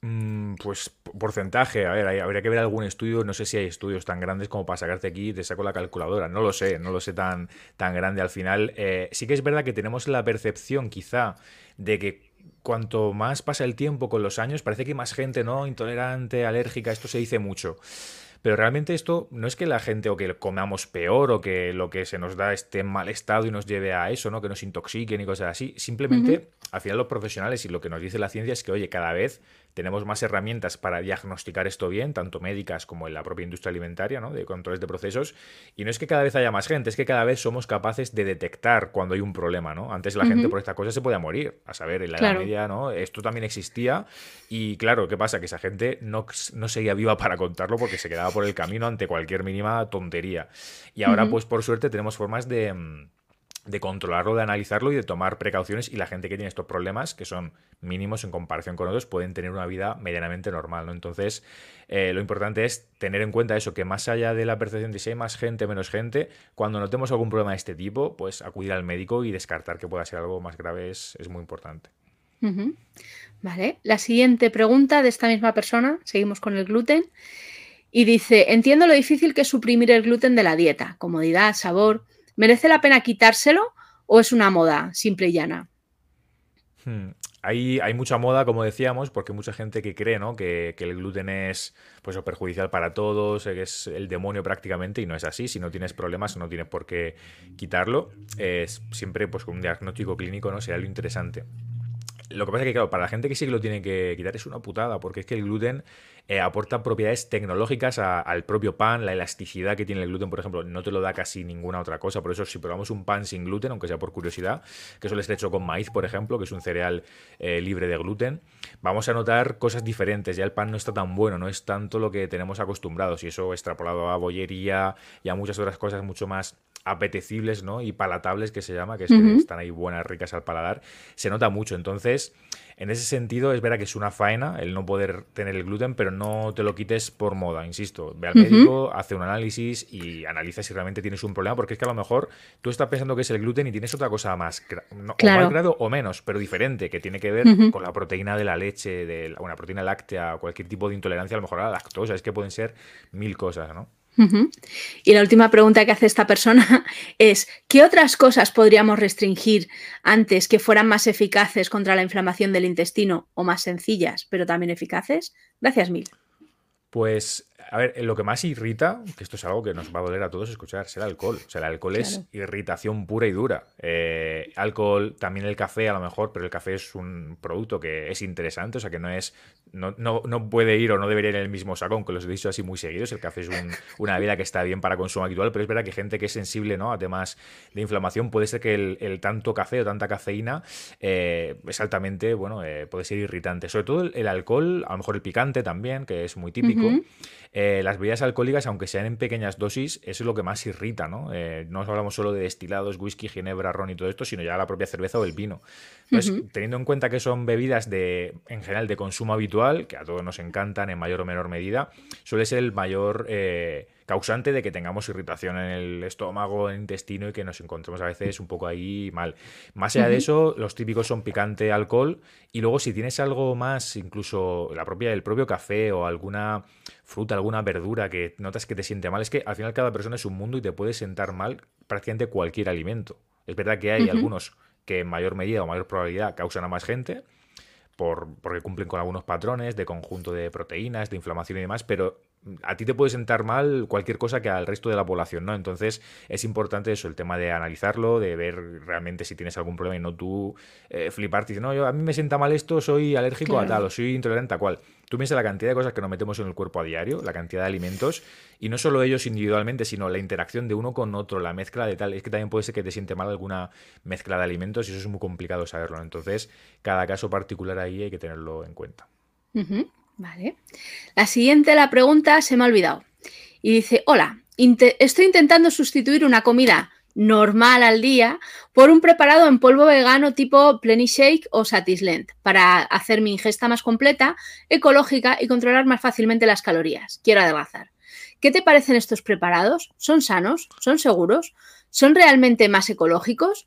Mm, pues porcentaje, a ver, habría que ver algún estudio, no sé si hay estudios tan grandes como para sacarte aquí y te saco la calculadora, no lo sé, no lo sé tan, tan grande al final. Eh, sí que es verdad que tenemos la percepción quizá de que cuanto más pasa el tiempo con los años, parece que hay más gente, ¿no? Intolerante, alérgica, esto se dice mucho. Pero realmente esto no es que la gente o que comamos peor o que lo que se nos da esté en mal estado y nos lleve a eso, ¿no? Que nos intoxiquen y cosas así. Simplemente, al final los profesionales y lo que nos dice la ciencia es que, oye, cada vez tenemos más herramientas para diagnosticar esto bien, tanto médicas como en la propia industria alimentaria, ¿no? de controles de procesos. Y no es que cada vez haya más gente, es que cada vez somos capaces de detectar cuando hay un problema. ¿no? Antes la gente por esta cosa se podía morir. A saber, en la Edad Media ¿no? esto también existía. Y claro, ¿qué pasa? Que esa gente no, no seguía viva para contarlo porque se quedaba por el camino ante cualquier mínima tontería. Y ahora, pues por suerte, tenemos formas de mm, de controlarlo, de analizarlo y de tomar precauciones y la gente que tiene estos problemas, que son mínimos en comparación con otros, pueden tener una vida medianamente normal, ¿no? Entonces, eh, lo importante es tener en cuenta eso, que más allá de la percepción de si hay más gente o menos gente, cuando notemos algún problema de este tipo, pues acudir al médico y descartar que pueda ser algo más grave es, muy importante. Vale, la siguiente pregunta de esta misma persona, seguimos con el gluten, y dice, entiendo lo difícil que es suprimir el gluten de la dieta, comodidad, sabor, ¿Merece la pena quitárselo o es una moda simple y llana? Hmm. Hay, mucha moda, como decíamos, porque mucha gente que cree ¿no? que, el gluten es pues, perjudicial para todos, que es el demonio prácticamente, y no es así. Si no tienes problemas, no tienes por qué quitarlo. Es siempre pues, con un diagnóstico clínico ¿no? será lo interesante. Lo que pasa es que, claro, para la gente que sí que lo tiene que quitar es una putada, porque es que el gluten eh, aporta propiedades tecnológicas al propio pan, la elasticidad que tiene el gluten, por ejemplo, no te lo da casi ninguna otra cosa. Por eso, si probamos un pan sin gluten, aunque sea por curiosidad, que suele estar hecho con maíz, por ejemplo, que es un cereal eh, libre de gluten, vamos a notar cosas diferentes. Ya el pan no está tan bueno, no es tanto lo que tenemos acostumbrados, y eso extrapolado a bollería y a muchas otras cosas mucho más apetecibles ¿no? y palatables que se llama, que es que están ahí buenas, ricas al paladar, se nota mucho. Entonces, en ese sentido, es verdad que es una faena el no poder tener el gluten, pero no te lo quites por moda, insisto. Ve al médico, hace un análisis y analiza si realmente tienes un problema, porque es que a lo mejor tú estás pensando que es el gluten y tienes otra cosa más, no, o más grado o menos, pero diferente, que tiene que ver con la proteína de la leche, de una proteína láctea, cualquier tipo de intolerancia, a lo mejor a la lactosa, es que pueden ser mil cosas, ¿no? Y la última pregunta que hace esta persona es, ¿qué otras cosas podríamos restringir antes que fueran más eficaces contra la inflamación del intestino o más sencillas, pero también eficaces? Gracias mil. Pues a ver, lo que más irrita, que esto es algo que nos va a doler a todos escuchar, será el alcohol. O sea, el alcohol es irritación pura y dura. Eh, alcohol, también el café a lo mejor, pero el café es un producto que es interesante, o sea, que no es no, no, puede ir o no debería ir en el mismo saco, aunque los he dicho así muy seguidos. El café es una bebida que está bien para consumo habitual, pero es verdad que gente que es sensible ¿no? a temas de inflamación, puede ser que el, tanto café o tanta cafeína eh, es altamente, bueno, eh, puede ser irritante. Sobre todo el, alcohol, a lo mejor el picante también, que es muy típico. Eh, las bebidas alcohólicas, aunque sean en pequeñas dosis, eso es lo que más irrita, ¿no? Eh, no hablamos solo de destilados, whisky, ginebra, ron y todo esto, sino ya la propia cerveza o el vino. Entonces, teniendo en cuenta que son bebidas de, en general de consumo habitual, que a todos nos encantan en mayor o menor medida, suele ser el mayor eh, causante de que tengamos irritación en el estómago, en el intestino y que nos encontremos a veces un poco ahí mal. Más allá de eso, los típicos son picante, alcohol y luego si tienes algo más, incluso la propia, el propio café o alguna fruta, alguna verdura que notas que te siente mal, es que al final cada persona es un mundo y te puede sentar mal prácticamente cualquier alimento. Es verdad que hay algunos que en mayor medida o mayor probabilidad causan a más gente, por, porque cumplen con algunos patrones de conjunto de proteínas, de inflamación y demás, pero a ti te puede sentar mal cualquier cosa que al resto de la población, ¿no? Entonces es importante eso, el tema de analizarlo, de ver realmente si tienes algún problema y no tú eh, fliparte y decir, no, yo, a mí me sienta mal esto, soy alérgico a tal o soy intolerante a cual. Tú piensas la cantidad de cosas que nos metemos en el cuerpo a diario, la cantidad de alimentos, y no solo ellos individualmente, sino la interacción de uno con otro, la mezcla de tal. Es que también puede ser que te siente mal alguna mezcla de alimentos y eso es muy complicado saberlo. Entonces, cada caso particular ahí hay que tenerlo en cuenta. Vale. La siguiente, la pregunta se me ha olvidado. Y dice, hola, estoy intentando sustituir una comida normal al día por un preparado en polvo vegano tipo Plenty Shake o Satisland para hacer mi ingesta más completa, ecológica y controlar más fácilmente las calorías. Quiero adelgazar. ¿Qué te parecen estos preparados? ¿Son sanos? ¿Son seguros? ¿Son realmente más ecológicos?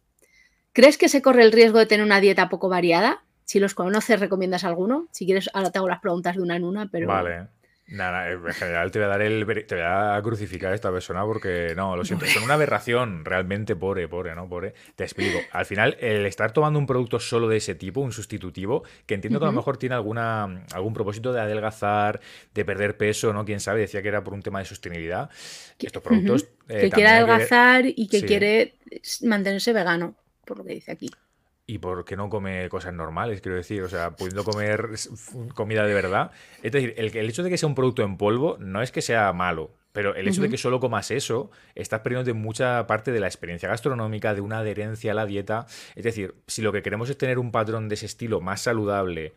¿Crees que se corre el riesgo de tener una dieta poco variada? Si los conoces, ¿recomiendas alguno? Si quieres, ahora te hago las preguntas de una en una, pero... Vale. Nada, en general te voy a dar el te voy a crucificar a esta persona porque no, lo siento, son una aberración, realmente pobre, pobre, ¿no? Pobre. Te explico. Al final, el estar tomando un producto solo de ese tipo, un sustitutivo, que entiendo que a lo mejor tiene alguna, algún propósito de adelgazar, de perder peso, ¿no? Quién sabe, decía que era por un tema de sostenibilidad. Estos productos. Eh, que quiere adelgazar y que quiere mantenerse vegano, por lo que dice aquí. ¿Y por qué no come cosas normales? Quiero decir, o sea, pudiendo comer comida de verdad. Es decir, el, el hecho de que sea un producto en polvo no es que sea malo, pero el hecho de que solo comas eso, estás perdiendo de mucha parte de la experiencia gastronómica, de una adherencia a la dieta. Es decir, si lo que queremos es tener un patrón de ese estilo más saludable,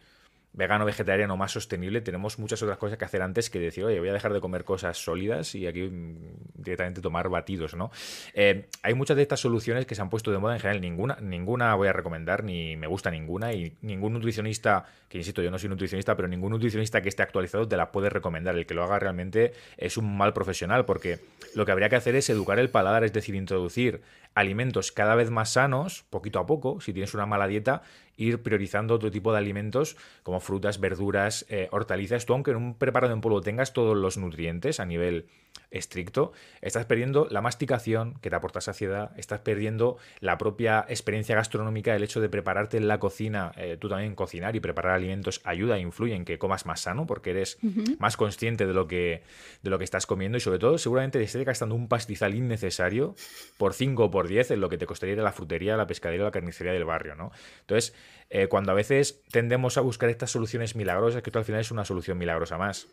vegano, vegetariano más sostenible, tenemos muchas otras cosas que hacer antes que decir, oye, voy a dejar de comer cosas sólidas y aquí mm, directamente tomar batidos, ¿no? Eh, hay muchas de estas soluciones que se han puesto de moda en general, ninguna, ninguna voy a recomendar, ni me gusta ninguna, y ningún nutricionista, que insisto, yo no soy nutricionista, pero ningún nutricionista que esté actualizado te la puede recomendar. El que lo haga realmente es un mal profesional, porque lo que habría que hacer es educar el paladar, es decir, introducir alimentos cada vez más sanos, poquito a poco, si tienes una mala dieta, ir priorizando otro tipo de alimentos como frutas, verduras, eh, hortalizas. Tú, aunque en un preparado en polvo tengas todos los nutrientes a nivel estricto, estás perdiendo la masticación que te aporta saciedad, estás perdiendo la propia experiencia gastronómica, el hecho de prepararte en la cocina, eh, tú también cocinar y preparar alimentos ayuda, influye en que comas más sano porque eres más consciente de lo, que, de lo que estás comiendo y sobre todo seguramente te estés gastando un pastizal innecesario por 5 o por 10 en lo que te costaría ir a la frutería, la pescadería o la carnicería del barrio, ¿no? Entonces, eh, cuando a veces tendemos a buscar estas soluciones milagrosas, que esto al final es una solución milagrosa más.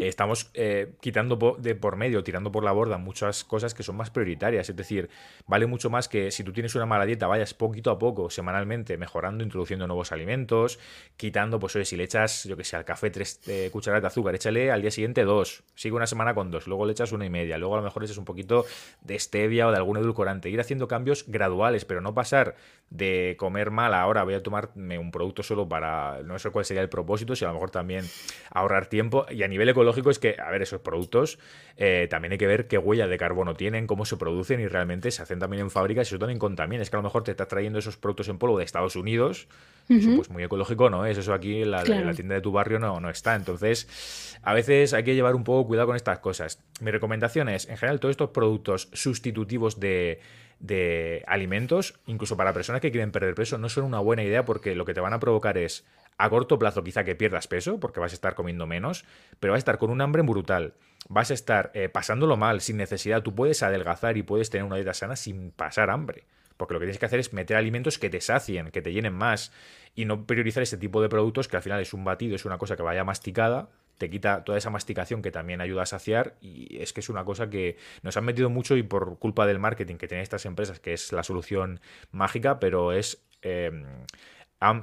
Estamos eh, quitando de por medio, tirando por la borda muchas cosas que son más prioritarias. Es decir, vale mucho más que si tú tienes una mala dieta, vayas poquito a poco, semanalmente, mejorando, introduciendo nuevos alimentos, quitando, pues oye, si le echas, yo que sé, al café tres eh, cucharadas de azúcar, échale al día siguiente dos, sigue una semana con dos, luego le echas una y media, luego a lo mejor echas un poquito de stevia o de algún edulcorante. Ir haciendo cambios graduales, pero no pasar de comer mal ahora voy a tomarme un producto solo para, no sé cuál sería el propósito, si a lo mejor también ahorrar tiempo y a nivel ecológico es que, a ver, esos productos eh, también hay que ver qué huella de carbono tienen, cómo se producen y realmente se hacen también en fábricas y eso también contamina. Es que a lo mejor te estás trayendo esos productos en polvo de Estados Unidos, eso pues muy ecológico no es, eso aquí en la, la, tienda de tu barrio no, no está. Entonces, a veces hay que llevar un poco cuidado con estas cosas. Mi recomendación es, en general, todos estos productos sustitutivos de de alimentos, incluso para personas que quieren perder peso, no son una buena idea porque lo que te van a provocar es a corto plazo quizá que pierdas peso, porque vas a estar comiendo menos, pero vas a estar con un hambre brutal. Vas a estar eh, pasándolo mal, sin necesidad. Tú puedes adelgazar y puedes tener una dieta sana sin pasar hambre. Porque lo que tienes que hacer es meter alimentos que te sacien, que te llenen más. Y no priorizar este tipo de productos que al final es un batido, es una cosa que vaya masticada, te quita toda esa masticación que también ayuda a saciar y es que es una cosa que nos han metido mucho y por culpa del marketing que tienen estas empresas, que es la solución mágica, pero es... Em,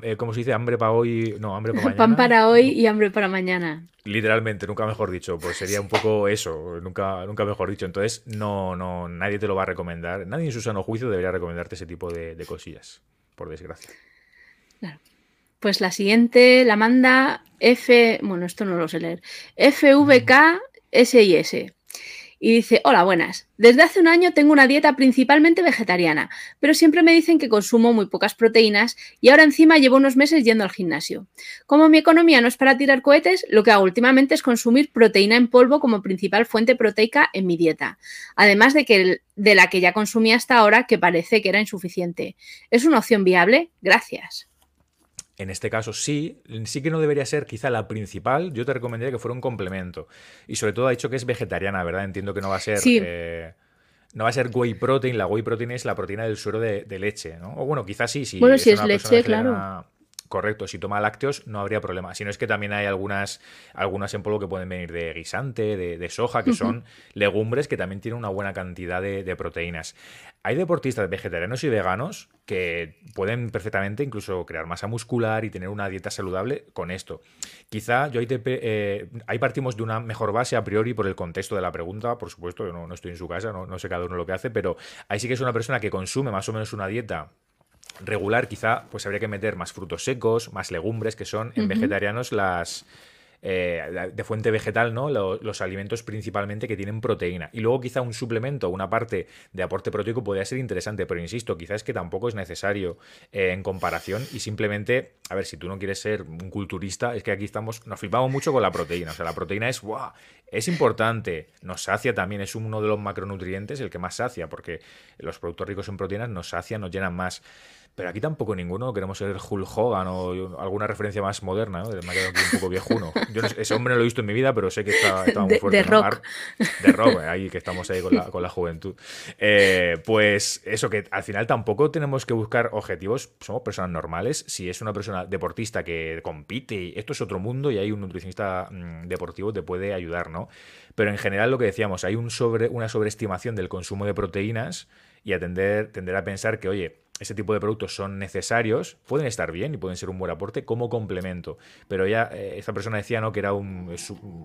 eh, ¿Cómo se dice? Hambre para hoy. No, hambre para mañana. Pan para hoy y hambre para mañana. Literalmente, nunca mejor dicho. Pues sería un poco eso, nunca, nunca mejor dicho. Entonces, no, no, nadie te lo va a recomendar. Nadie en su sano juicio debería recomendarte ese tipo de, de cosillas, por desgracia. Claro. Pues la siguiente la manda F. Bueno, esto no lo sé leer. FVKSIS. Y dice, hola, buenas. Desde hace un año tengo una dieta principalmente vegetariana, pero siempre me dicen que consumo muy pocas proteínas y ahora encima llevo unos meses yendo al gimnasio. Como mi economía no es para tirar cohetes, lo que hago últimamente es consumir proteína en polvo como principal fuente proteica en mi dieta, además de, que, de la que ya consumía hasta ahora que parece que era insuficiente. ¿Es una opción viable? Gracias. En este caso sí, sí que no debería ser quizá la principal, yo te recomendaría que fuera un complemento. Y sobre todo ha dicho que es vegetariana, ¿verdad? Entiendo que no va a ser... Eh, no va a ser whey protein, la whey protein es la proteína del suero de, leche, ¿no? O bueno, quizás sí, sí. Bueno, si es leche, claro. Correcto, si toma lácteos no habría problema. Si no es que también hay algunas, algunas en polvo que pueden venir de guisante, de, soja, que son legumbres que también tienen una buena cantidad de, proteínas. Hay deportistas vegetarianos y veganos que pueden perfectamente incluso crear masa muscular y tener una dieta saludable con esto. Quizá yo ahí, te, eh, ahí partimos de una mejor base a priori por el contexto de la pregunta, por supuesto, yo no, estoy en su casa, no, no sé cada uno lo que hace, pero ahí sí que es una persona que consume más o menos una dieta regular, quizá pues habría que meter más frutos secos, más legumbres, que son en vegetarianos las, eh, de fuente vegetal, ¿no? Los, alimentos principalmente que tienen proteína. Y luego quizá un suplemento, una parte de aporte proteico podría ser interesante, pero insisto, quizás es que tampoco es necesario eh, en comparación y simplemente, a ver, si tú no quieres ser un culturista, es que aquí estamos, nos flipamos mucho con la proteína. O sea, la proteína es, ¡guau! Es importante, nos sacia también, es uno de los macronutrientes el que más sacia, porque los productos ricos en proteínas nos sacian, nos llenan más. Pero aquí tampoco ninguno queremos ser Hulk Hogan o alguna referencia más moderna, ¿no? Me ha quedado aquí un poco viejuno. Yo ese hombre no lo he visto en mi vida, pero sé que está, muy fuerte. De, rock. De rock, ahí que estamos ahí con la, con la juventud. Eh, pues eso, que al final tampoco tenemos que buscar objetivos, somos personas normales. Si es una persona deportista que compite, esto es otro mundo y hay un nutricionista mm, deportivo te puede ayudar, ¿no? Pero en general lo que decíamos, hay un sobre, una sobreestimación del consumo de proteínas y atender, tender a pensar que, oye, ese tipo de productos son necesarios, pueden estar bien y pueden ser un buen aporte como complemento. Pero ya eh, esta persona decía ¿no? que era un,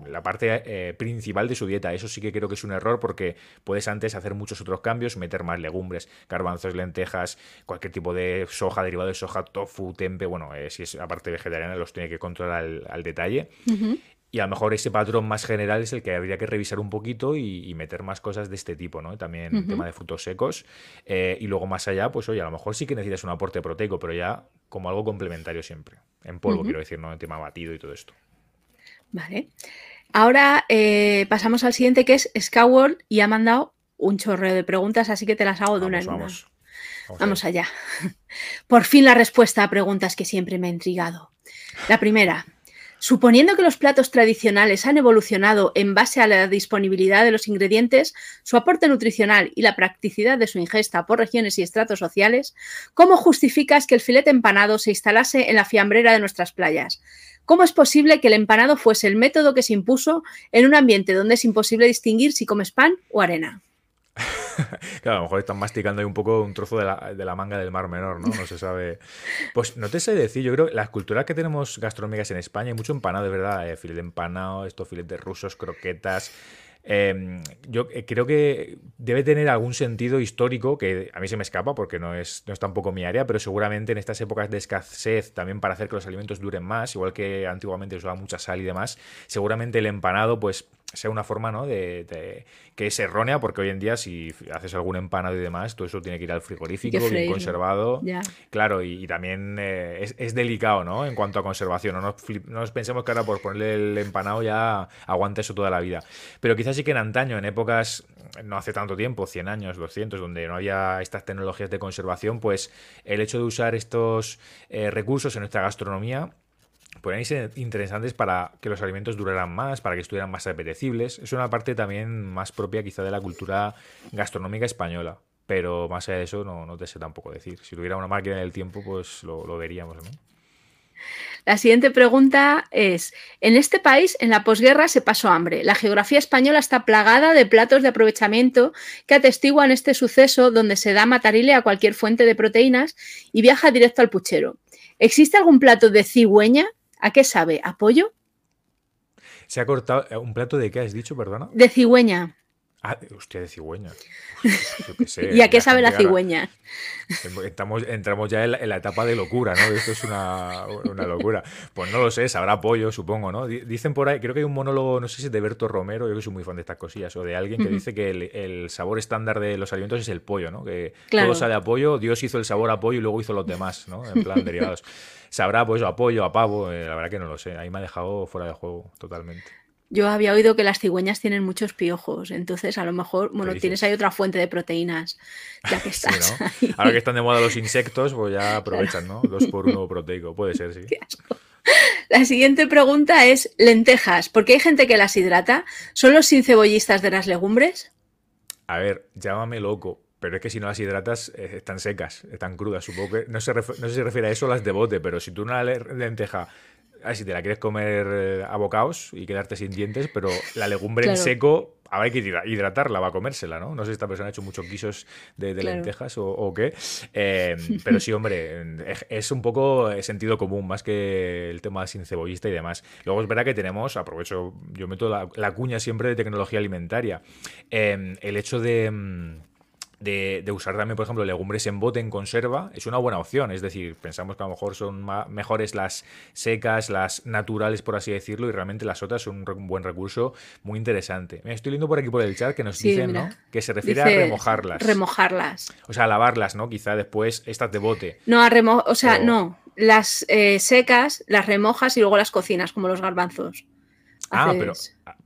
la parte eh, principal de su dieta. Eso sí que creo que es un error porque puedes antes hacer muchos otros cambios, meter más legumbres, garbanzos, lentejas, cualquier tipo de soja, derivado de soja, tofu, tempe. Bueno, eh, si es aparte vegetariana, los tiene que controlar al, detalle. Y a lo mejor ese patrón más general es el que habría que revisar un poquito y, meter más cosas de este tipo, ¿no? También el tema de frutos secos. Eh, y luego más allá, pues oye, a lo mejor sí que necesitas un aporte proteico, pero ya como algo complementario siempre. En polvo, quiero decir, ¿no? El tema batido y todo esto. Vale. Ahora eh, pasamos al siguiente que es Skyward y ha mandado un chorreo de preguntas, así que te las hago de una en una. Vamos, vamos allá. Por fin la respuesta a preguntas que siempre me ha intrigado. La primera, Suponiendo que los platos tradicionales han evolucionado en base a la disponibilidad de los ingredientes, su aporte nutricional y la practicidad de su ingesta por regiones y estratos sociales, ¿cómo justificas que el filete empanado se instalase en la fiambrera de nuestras playas? ¿Cómo es posible que el empanado fuese el método que se impuso en un ambiente donde es imposible distinguir si comes pan o arena? claro, a lo mejor están masticando ahí un poco un trozo de la, manga del mar menor, ¿no? No se sabe. Pues no te sé decir, yo creo que las culturas que tenemos gastronómicas en España hay mucho empanado, de verdad. Eh, filete empanado, estos filetes rusos, croquetas. Em, yo eh, creo que debe tener algún sentido histórico que a mí se me escapa porque no es, no es tampoco mi área, pero seguramente en estas épocas de escasez, también para hacer que los alimentos duren más, igual que antiguamente usaba mucha sal y demás, seguramente el empanado, pues sea una forma ¿no? de, que es errónea porque hoy en día si haces algún empanado y demás todo eso tiene que ir al frigorífico bien conservado. Claro y, también eh, es, delicado ¿no? en cuanto a conservación. No nos, pensemos que ahora por ponerle el empanado ya aguanta eso toda la vida. Pero quizás sí que en antaño en épocas no hace tanto tiempo 100 años 200 donde no había estas tecnologías de conservación pues el hecho de usar estos eh, recursos en nuestra gastronomía podrían ser interesantes para que los alimentos duraran más, para que estuvieran más apetecibles. Es una parte también más propia quizá de la cultura gastronómica española. Pero más allá de eso no, no te sé tampoco decir. Si tuviera una máquina del tiempo, pues lo, veríamos, ¿no? La siguiente pregunta es, en este país, en la posguerra, se pasó hambre. La geografía española está plagada de platos de aprovechamiento que atestiguan este suceso donde se da matarile a cualquier fuente de proteínas y viaja directo al puchero. ¿Existe algún plato de cigüeña? ¿A qué sabe? ¿A pollo? Se ha cortado. Eh, ¿Un plato de qué has dicho, perdona? De cigüeña. Ah, hostia, de cigüeña. ¿Y a qué sabe la cigüeña? Estamos, entramos ya en la, etapa de locura, ¿no? Esto es una, locura. Pues no lo sé, sabrá pollo, supongo, ¿no? Dicen por ahí, creo que hay un monólogo, no sé si es de Berto Romero, yo que soy muy fan de estas cosillas, o de alguien que dice que el, sabor estándar de los alimentos es el pollo, ¿no? Que todo sale a pollo, Dios hizo el sabor a pollo y luego hizo los demás, ¿no? En plan derivados. Sabrá, pues, a pollo, a pavo, eh, la verdad que no lo sé. Ahí me ha dejado fuera de juego totalmente. Yo había oído que las cigüeñas tienen muchos piojos, entonces a lo mejor, bueno, tienes ahí otra fuente de proteínas, ya que estás. Ahora que están de moda los insectos, pues ya aprovechan, ¿no? Dos por uno proteico, puede ser, sí. La siguiente pregunta es: lentejas, ¿por qué hay gente que las hidrata? ¿Son los sin cebollistas de las legumbres? A ver, llámame loco, pero es que si no las hidratas, eh, están secas, están crudas. Supongo que no, se no sé si se refiere a eso las de bote, pero si tú una lenteja Ah, si te la quieres comer eh, a bocaos y quedarte sin dientes, pero la legumbre en seco, ahora hay que hidratarla, va a comérsela, ¿no? No sé si esta persona ha hecho muchos guisos de, lentejas o, qué. Eh, pero sí, hombre, es un poco sentido común, más que el tema sin cebollista y demás. Luego es verdad que tenemos, aprovecho, yo meto la, cuña siempre de tecnología alimentaria. Eh, el hecho de de, usar también, por ejemplo, legumbres en bote, en conserva, es una buena opción. Es decir, pensamos que a lo mejor son mejores las secas, las naturales, por así decirlo, y realmente las otras son un, buen recurso muy interesante. Me estoy leyendo por aquí por el chat que nos dicen ¿no? que se refiere a remojarlas. Remojarlas. O sea, a lavarlas, ¿no? Quizá después estas de bote. No, a remo o sea, no. Las eh, secas las remojas y luego las cocinas, como los garbanzos. Ah, pero,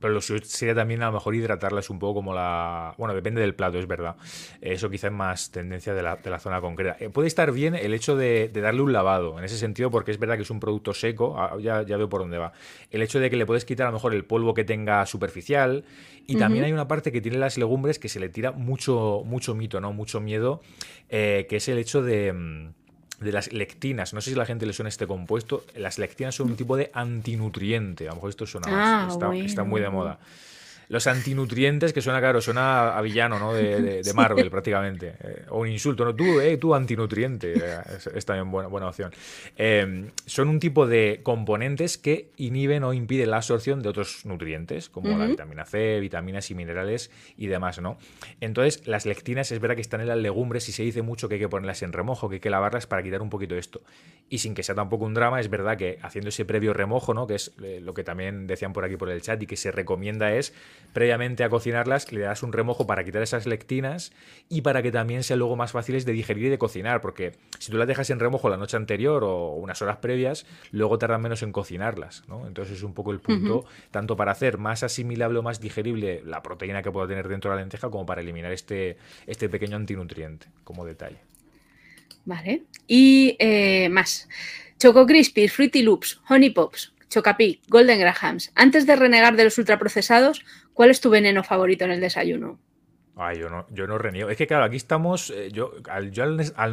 pero lo suyo sería también a lo mejor hidratarlas un poco como la... Bueno, depende del plato, es verdad. Eso quizá es más tendencia de la, de la zona concreta. Eh, puede estar bien el hecho de, darle un lavado, en ese sentido, porque es verdad que es un producto seco, ah, ya, ya veo por dónde va. El hecho de que le puedes quitar a lo mejor el polvo que tenga superficial y también hay una parte que tiene las legumbres que se le tira mucho, mucho mito, ¿no? Mucho miedo, eh, que es el hecho de mm, de las lectinas. No sé si a la gente le suena este compuesto. Las lectinas son un tipo de antinutriente. A lo mejor esto suena ah, está, está, muy de moda los antinutrientes, que suena claro, suena a villano, ¿no? De, Marvel, prácticamente. Eh, o un insulto, ¿no? Tú, eh, tú antinutriente. Eh, es, también buena, buena opción. Em, son un tipo de componentes que inhiben o impiden la absorción de otros nutrientes, como la vitamina C, vitaminas y minerales y demás, ¿no? Entonces, las lectinas es verdad que están en las legumbres y se dice mucho que hay que ponerlas en remojo, que hay que lavarlas para quitar un poquito esto. Y sin que sea tampoco un drama, es verdad que haciendo ese previo remojo, ¿no? Que es lo que también decían por aquí por el chat y que se recomienda es previamente a cocinarlas, le das un remojo para quitar esas lectinas y para que también sean luego más fáciles de digerir y de cocinar, porque si tú las dejas en remojo la noche anterior o unas horas previas, luego tardan menos en cocinarlas, ¿no? Entonces es un poco el punto, tanto para hacer más asimilable o más digerible la proteína que pueda tener dentro de la lenteja, como para eliminar este, este pequeño antinutriente, como detalle. Vale. Y eh, más. Choco Crispies, Fruity Loops, Honey Pops, Chocapi, Golden Grahams. Antes de renegar de los ultraprocesados, ¿cuál es tu veneno favorito en el desayuno? Ay, yo no, yo no reniego. Es que claro, aquí estamos. Eh, yo, al,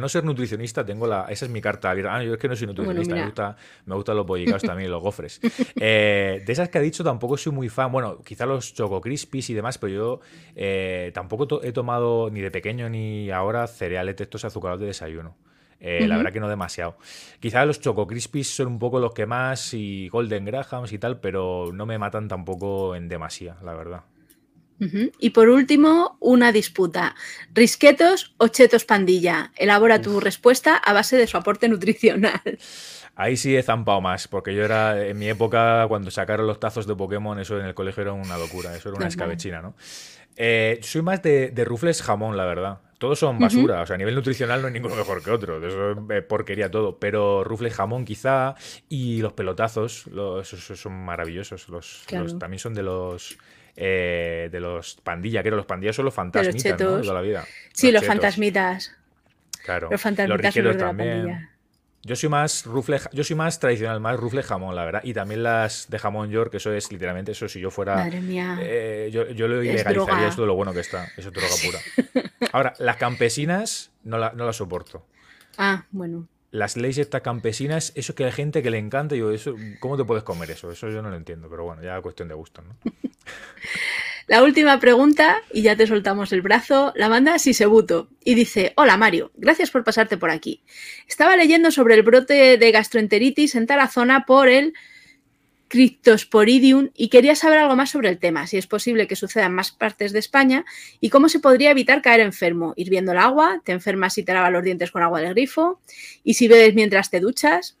no ser nutricionista, tengo la. Esa es mi carta abierta. Ah, yo es que no soy nutricionista, me, gusta, me gustan los bollicaos también, los gofres. Eh, de esas que ha dicho, tampoco soy muy fan. Bueno, quizá los Choco Crispies y demás, pero yo eh, tampoco he tomado ni de pequeño ni ahora cereales de estos azucarados de desayuno. Eh, la verdad que no demasiado. Quizás los Choco Crispies son un poco los que más y Golden Grahams y tal, pero no me matan tampoco en demasía, la verdad. Y por último, una disputa. ¿Risquetos o chetos pandilla? Elabora tu respuesta a base de su aporte nutricional. Ahí sí he zampado más, porque yo era, en mi época, cuando sacaron los tazos de Pokémon, eso en el colegio era una locura, eso era una escabechina, ¿no? Eh, soy más de, de, rufles jamón, la verdad. Todos son basura, o sea, a nivel nutricional no hay ninguno mejor que otro, eso es eh, porquería todo, pero rufles jamón quizá y los pelotazos, los, esos son maravillosos, los, también son de los... Eh, de los pandilla, que los pandillas son los fantasmitas, ¿no? De la vida. Sí, los, fantasmitas. Claro. Los fantasmitas los también. Yo soy más rufle, yo soy más tradicional, más rufle jamón, la verdad. Y también las de jamón york, que eso es literalmente eso. Si yo fuera. Madre mía. Eh, yo, yo, lo ilegalizaría esto de lo bueno que está. Eso es droga pura. Ahora, las campesinas no, la, no las soporto. Ah, bueno. las leyes estas campesinas, eso que hay gente que le encanta, yo, eso, ¿cómo te puedes comer eso? Eso yo no lo entiendo, pero bueno, ya cuestión de gusto, ¿no? La última pregunta, y ya te soltamos el brazo, la manda Sisebuto y dice, hola Mario, gracias por pasarte por aquí. Estaba leyendo sobre el brote de gastroenteritis en Tarazona por el Cryptosporidium y quería saber algo más sobre el tema, si es posible que suceda en más partes de España y cómo se podría evitar caer enfermo. Hirviendo el agua, te enfermas si te lavas los dientes con agua del grifo y si bebes mientras te duchas.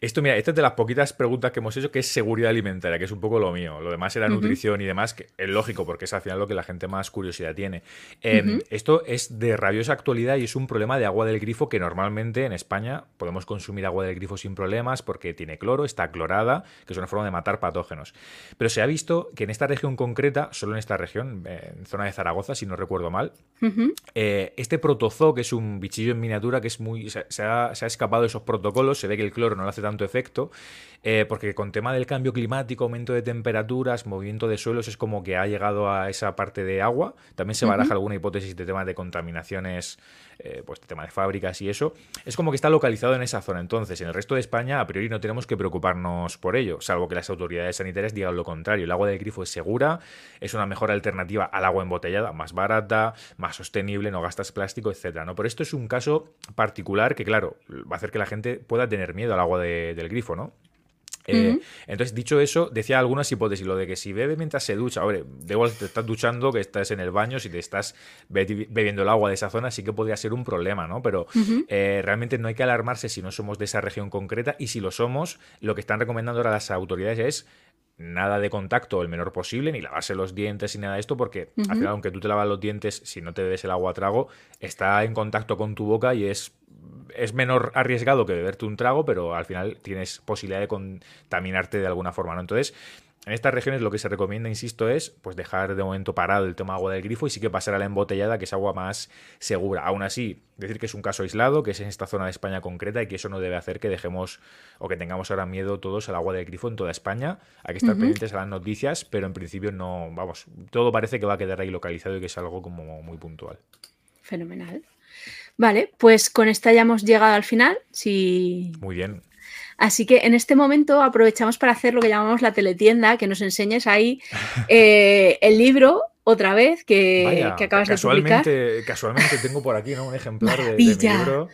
Esto, mira, esta es de las poquitas preguntas que hemos hecho que es seguridad alimentaria, que es un poco lo mío. Lo demás era nutrición y demás, que es lógico, porque es al final lo que la gente más curiosidad tiene. Em, esto es de rabiosa actualidad y es un problema de agua del grifo que normalmente en España podemos consumir agua del grifo sin problemas porque tiene cloro, está clorada, que es una forma de matar patógenos. Pero se ha visto que en esta región concreta, solo en esta región, en zona de Zaragoza, si no recuerdo mal, eh, este protozoo, que es un bichillo en miniatura que es muy se, ha, se ha escapado de esos protocolos, se ve que el cloro no le hace tanto efecto, eh, porque con tema del cambio climático, aumento de temperaturas, movimiento de suelos, es como que ha llegado a esa parte de agua. También se baraja alguna hipótesis de tema de contaminaciones, eh, pues de tema de fábricas y eso. Es como que está localizado en esa zona. Entonces, en el resto de España, a priori no tenemos que preocuparnos por ello, salvo que las autoridades sanitarias digan lo contrario. El agua del grifo es segura, es una mejor alternativa al agua embotellada, más barata, más sostenible, no gastas plástico, etcétera. ¿no? Pero esto es un caso particular que, claro, va a hacer que la gente pueda tener miedo al agua del grifo, ¿no? Eh, entonces, dicho eso, decía algunas hipótesis, lo de que si bebe mientras se ducha, hombre, de igual te estás duchando, que estás en el baño, si te estás bebiendo el agua de esa zona, sí que podría ser un problema, ¿no? Pero eh, realmente no hay que alarmarse si no somos de esa región concreta y si lo somos, lo que están recomendando ahora las autoridades es nada de contacto el menor posible, ni lavarse los dientes ni nada de esto, porque al final, aunque tú te lavas los dientes, si no te bebes el agua a trago, está en contacto con tu boca y es es menor arriesgado que beberte un trago, pero al final tienes posibilidad de contaminarte de alguna forma, ¿no? Entonces, en estas regiones lo que se recomienda, insisto, es pues dejar de momento parado el tema agua del grifo y sí que pasar a la embotellada, que es agua más segura. Aún así, decir que es un caso aislado, que es en esta zona de España concreta y que eso no debe hacer que dejemos o que tengamos ahora miedo todos al agua del grifo en toda España. Hay que estar pendientes a las noticias, pero en principio no, vamos, todo parece que va a quedar ahí localizado y que es algo como muy puntual. Fenomenal. Vale, pues con esta ya hemos llegado al final. Muy bien. Así que en este momento aprovechamos para hacer lo que llamamos la teletienda, que nos enseñes ahí eh, el libro otra vez que, acabas de publicar. Casualmente tengo por aquí un ejemplar de, mi libro.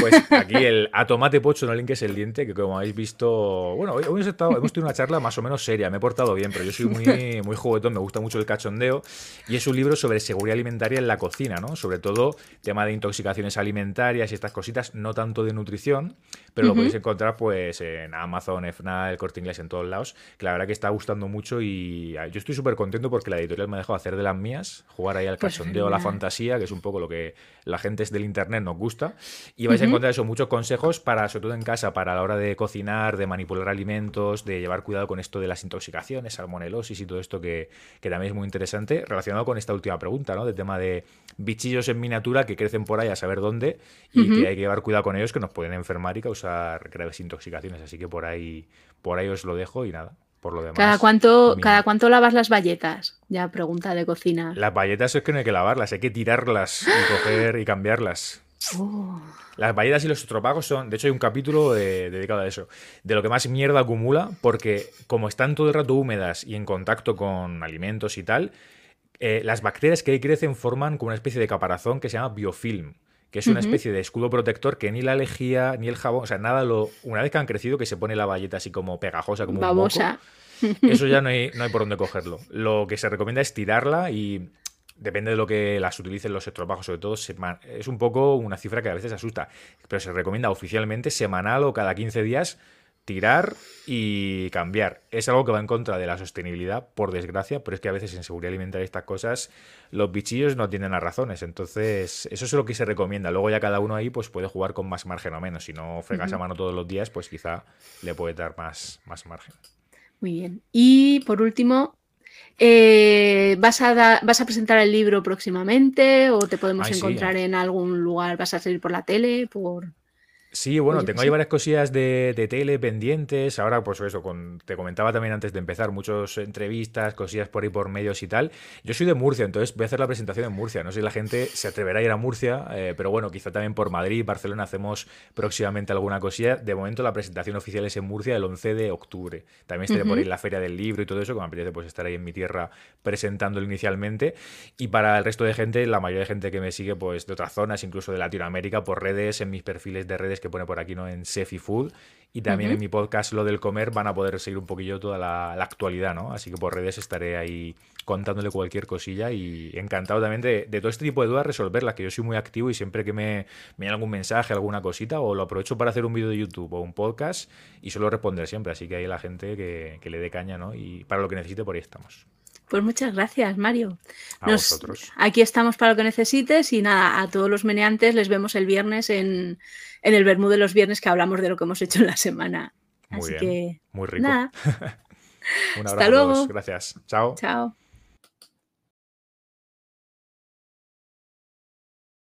Pues aquí el A Tomate Pocho no que es el diente, que como habéis visto, bueno, hoy, hemos, estado, hemos tenido una charla más o menos seria, me he portado bien, pero yo soy muy, muy juguetón, me gusta mucho el cachondeo, y es un libro sobre seguridad alimentaria en la cocina, ¿no? Sobre todo tema de intoxicaciones alimentarias y estas cositas, no tanto de nutrición, pero lo podéis encontrar pues en Amazon, FNA, el Corte Inglés, en todos lados, que la verdad que está gustando mucho y yo estoy súper contento porque la editorial me ha dejado hacer de las mías, jugar ahí al pues cachondeo, a la fantasía, que es un poco lo que la gente del internet nos gusta. Y vais a encontrar eso, muchos consejos para, sobre todo en casa, para la hora de cocinar, de manipular alimentos, de llevar cuidado con esto de las intoxicaciones, salmonelosis y todo esto que, también es muy interesante, relacionado con esta última pregunta, ¿no? Del tema de bichillos en miniatura que crecen por ahí a saber dónde y que hay que llevar cuidado con ellos que nos pueden enfermar y causar graves intoxicaciones. Así que por ahí, por ahí os lo dejo y nada. Por lo demás, ¿Cada cuánto, ¿Cada cuánto lavas las bayetas? Ya pregunta de cocina. Las bayetas es que no hay que lavarlas, hay que tirarlas y coger y cambiarlas. Oh. Las bayetas y los estropagos son, de hecho hay un capítulo dedicado a eso, de lo que más mierda acumula, porque como están todo el rato húmedas y en contacto con alimentos y tal, eh, las bacterias que ahí crecen forman como una especie de caparazón que se llama biofilm que es una especie de escudo protector que ni la lejía ni el jabón, o sea, nada lo. Una vez que han crecido, que se pone la bayeta así como pegajosa, como Babosa. un moco, eso ya no hay, no hay por dónde cogerlo. Lo que se recomienda es tirarla y depende de lo que las utilicen los estropajos, sobre todo, es un poco una cifra que a veces asusta, pero se recomienda oficialmente semanal o cada 15 días tirar y cambiar. Es algo que va en contra de la sostenibilidad, por desgracia, pero es que a veces en seguridad alimentaria estas cosas, los bichillos no tienen las razones. Entonces, eso es lo que se recomienda. Luego ya cada uno ahí pues puede jugar con más margen o menos. Si no fregas a mano todos los días, pues quizá le puede dar más, más margen. Muy bien. Y por último, eh, ¿vas, a ¿Vas a presentar el libro próximamente o te podemos encontrar en algún lugar? ¿Vas a salir por la tele? por Sí, bueno, tengo ahí varias cosillas de, tele pendientes. Ahora, pues eso, con, te comentaba también antes de empezar, muchas entrevistas, cosillas por ahí por medios y tal. Yo soy de Murcia, entonces voy a hacer la presentación en Murcia. No sé si la gente se atreverá a ir a Murcia, eh, pero bueno, quizá también por Madrid, Barcelona hacemos próximamente alguna cosilla. De momento la presentación oficial es en Murcia el 11 de octubre. También estaré por ahí en la Feria del Libro y todo eso, que me apetece pues estar ahí en mi tierra presentándolo inicialmente. Y para el resto de gente, la mayoría de gente que me sigue pues de otras zonas, incluso de Latinoamérica, por redes, en mis perfiles de redes que pone por aquí, ¿no? En Sefi Food. Y también en mi podcast Lo del Comer van a poder seguir un poquillo toda la, actualidad, ¿no? Así que por redes estaré ahí contándole cualquier cosilla y encantado también de, todo este tipo de dudas resolverlas, que yo soy muy activo y siempre que me, me algún mensaje, alguna cosita, o lo aprovecho para hacer un vídeo de YouTube o un podcast y suelo responder siempre. Así que hay la gente que, que le dé caña, ¿no? Y para lo que necesite, por ahí estamos. Pues muchas gracias, Mario. Aquí estamos para lo que necesites y nada, a todos los meneantes les vemos el viernes en, el Bermú de los viernes que hablamos de lo que hemos hecho en la semana. Muy bien, muy rico. Nada. Un abrazo Hasta luego. Gracias. Chao. Chao.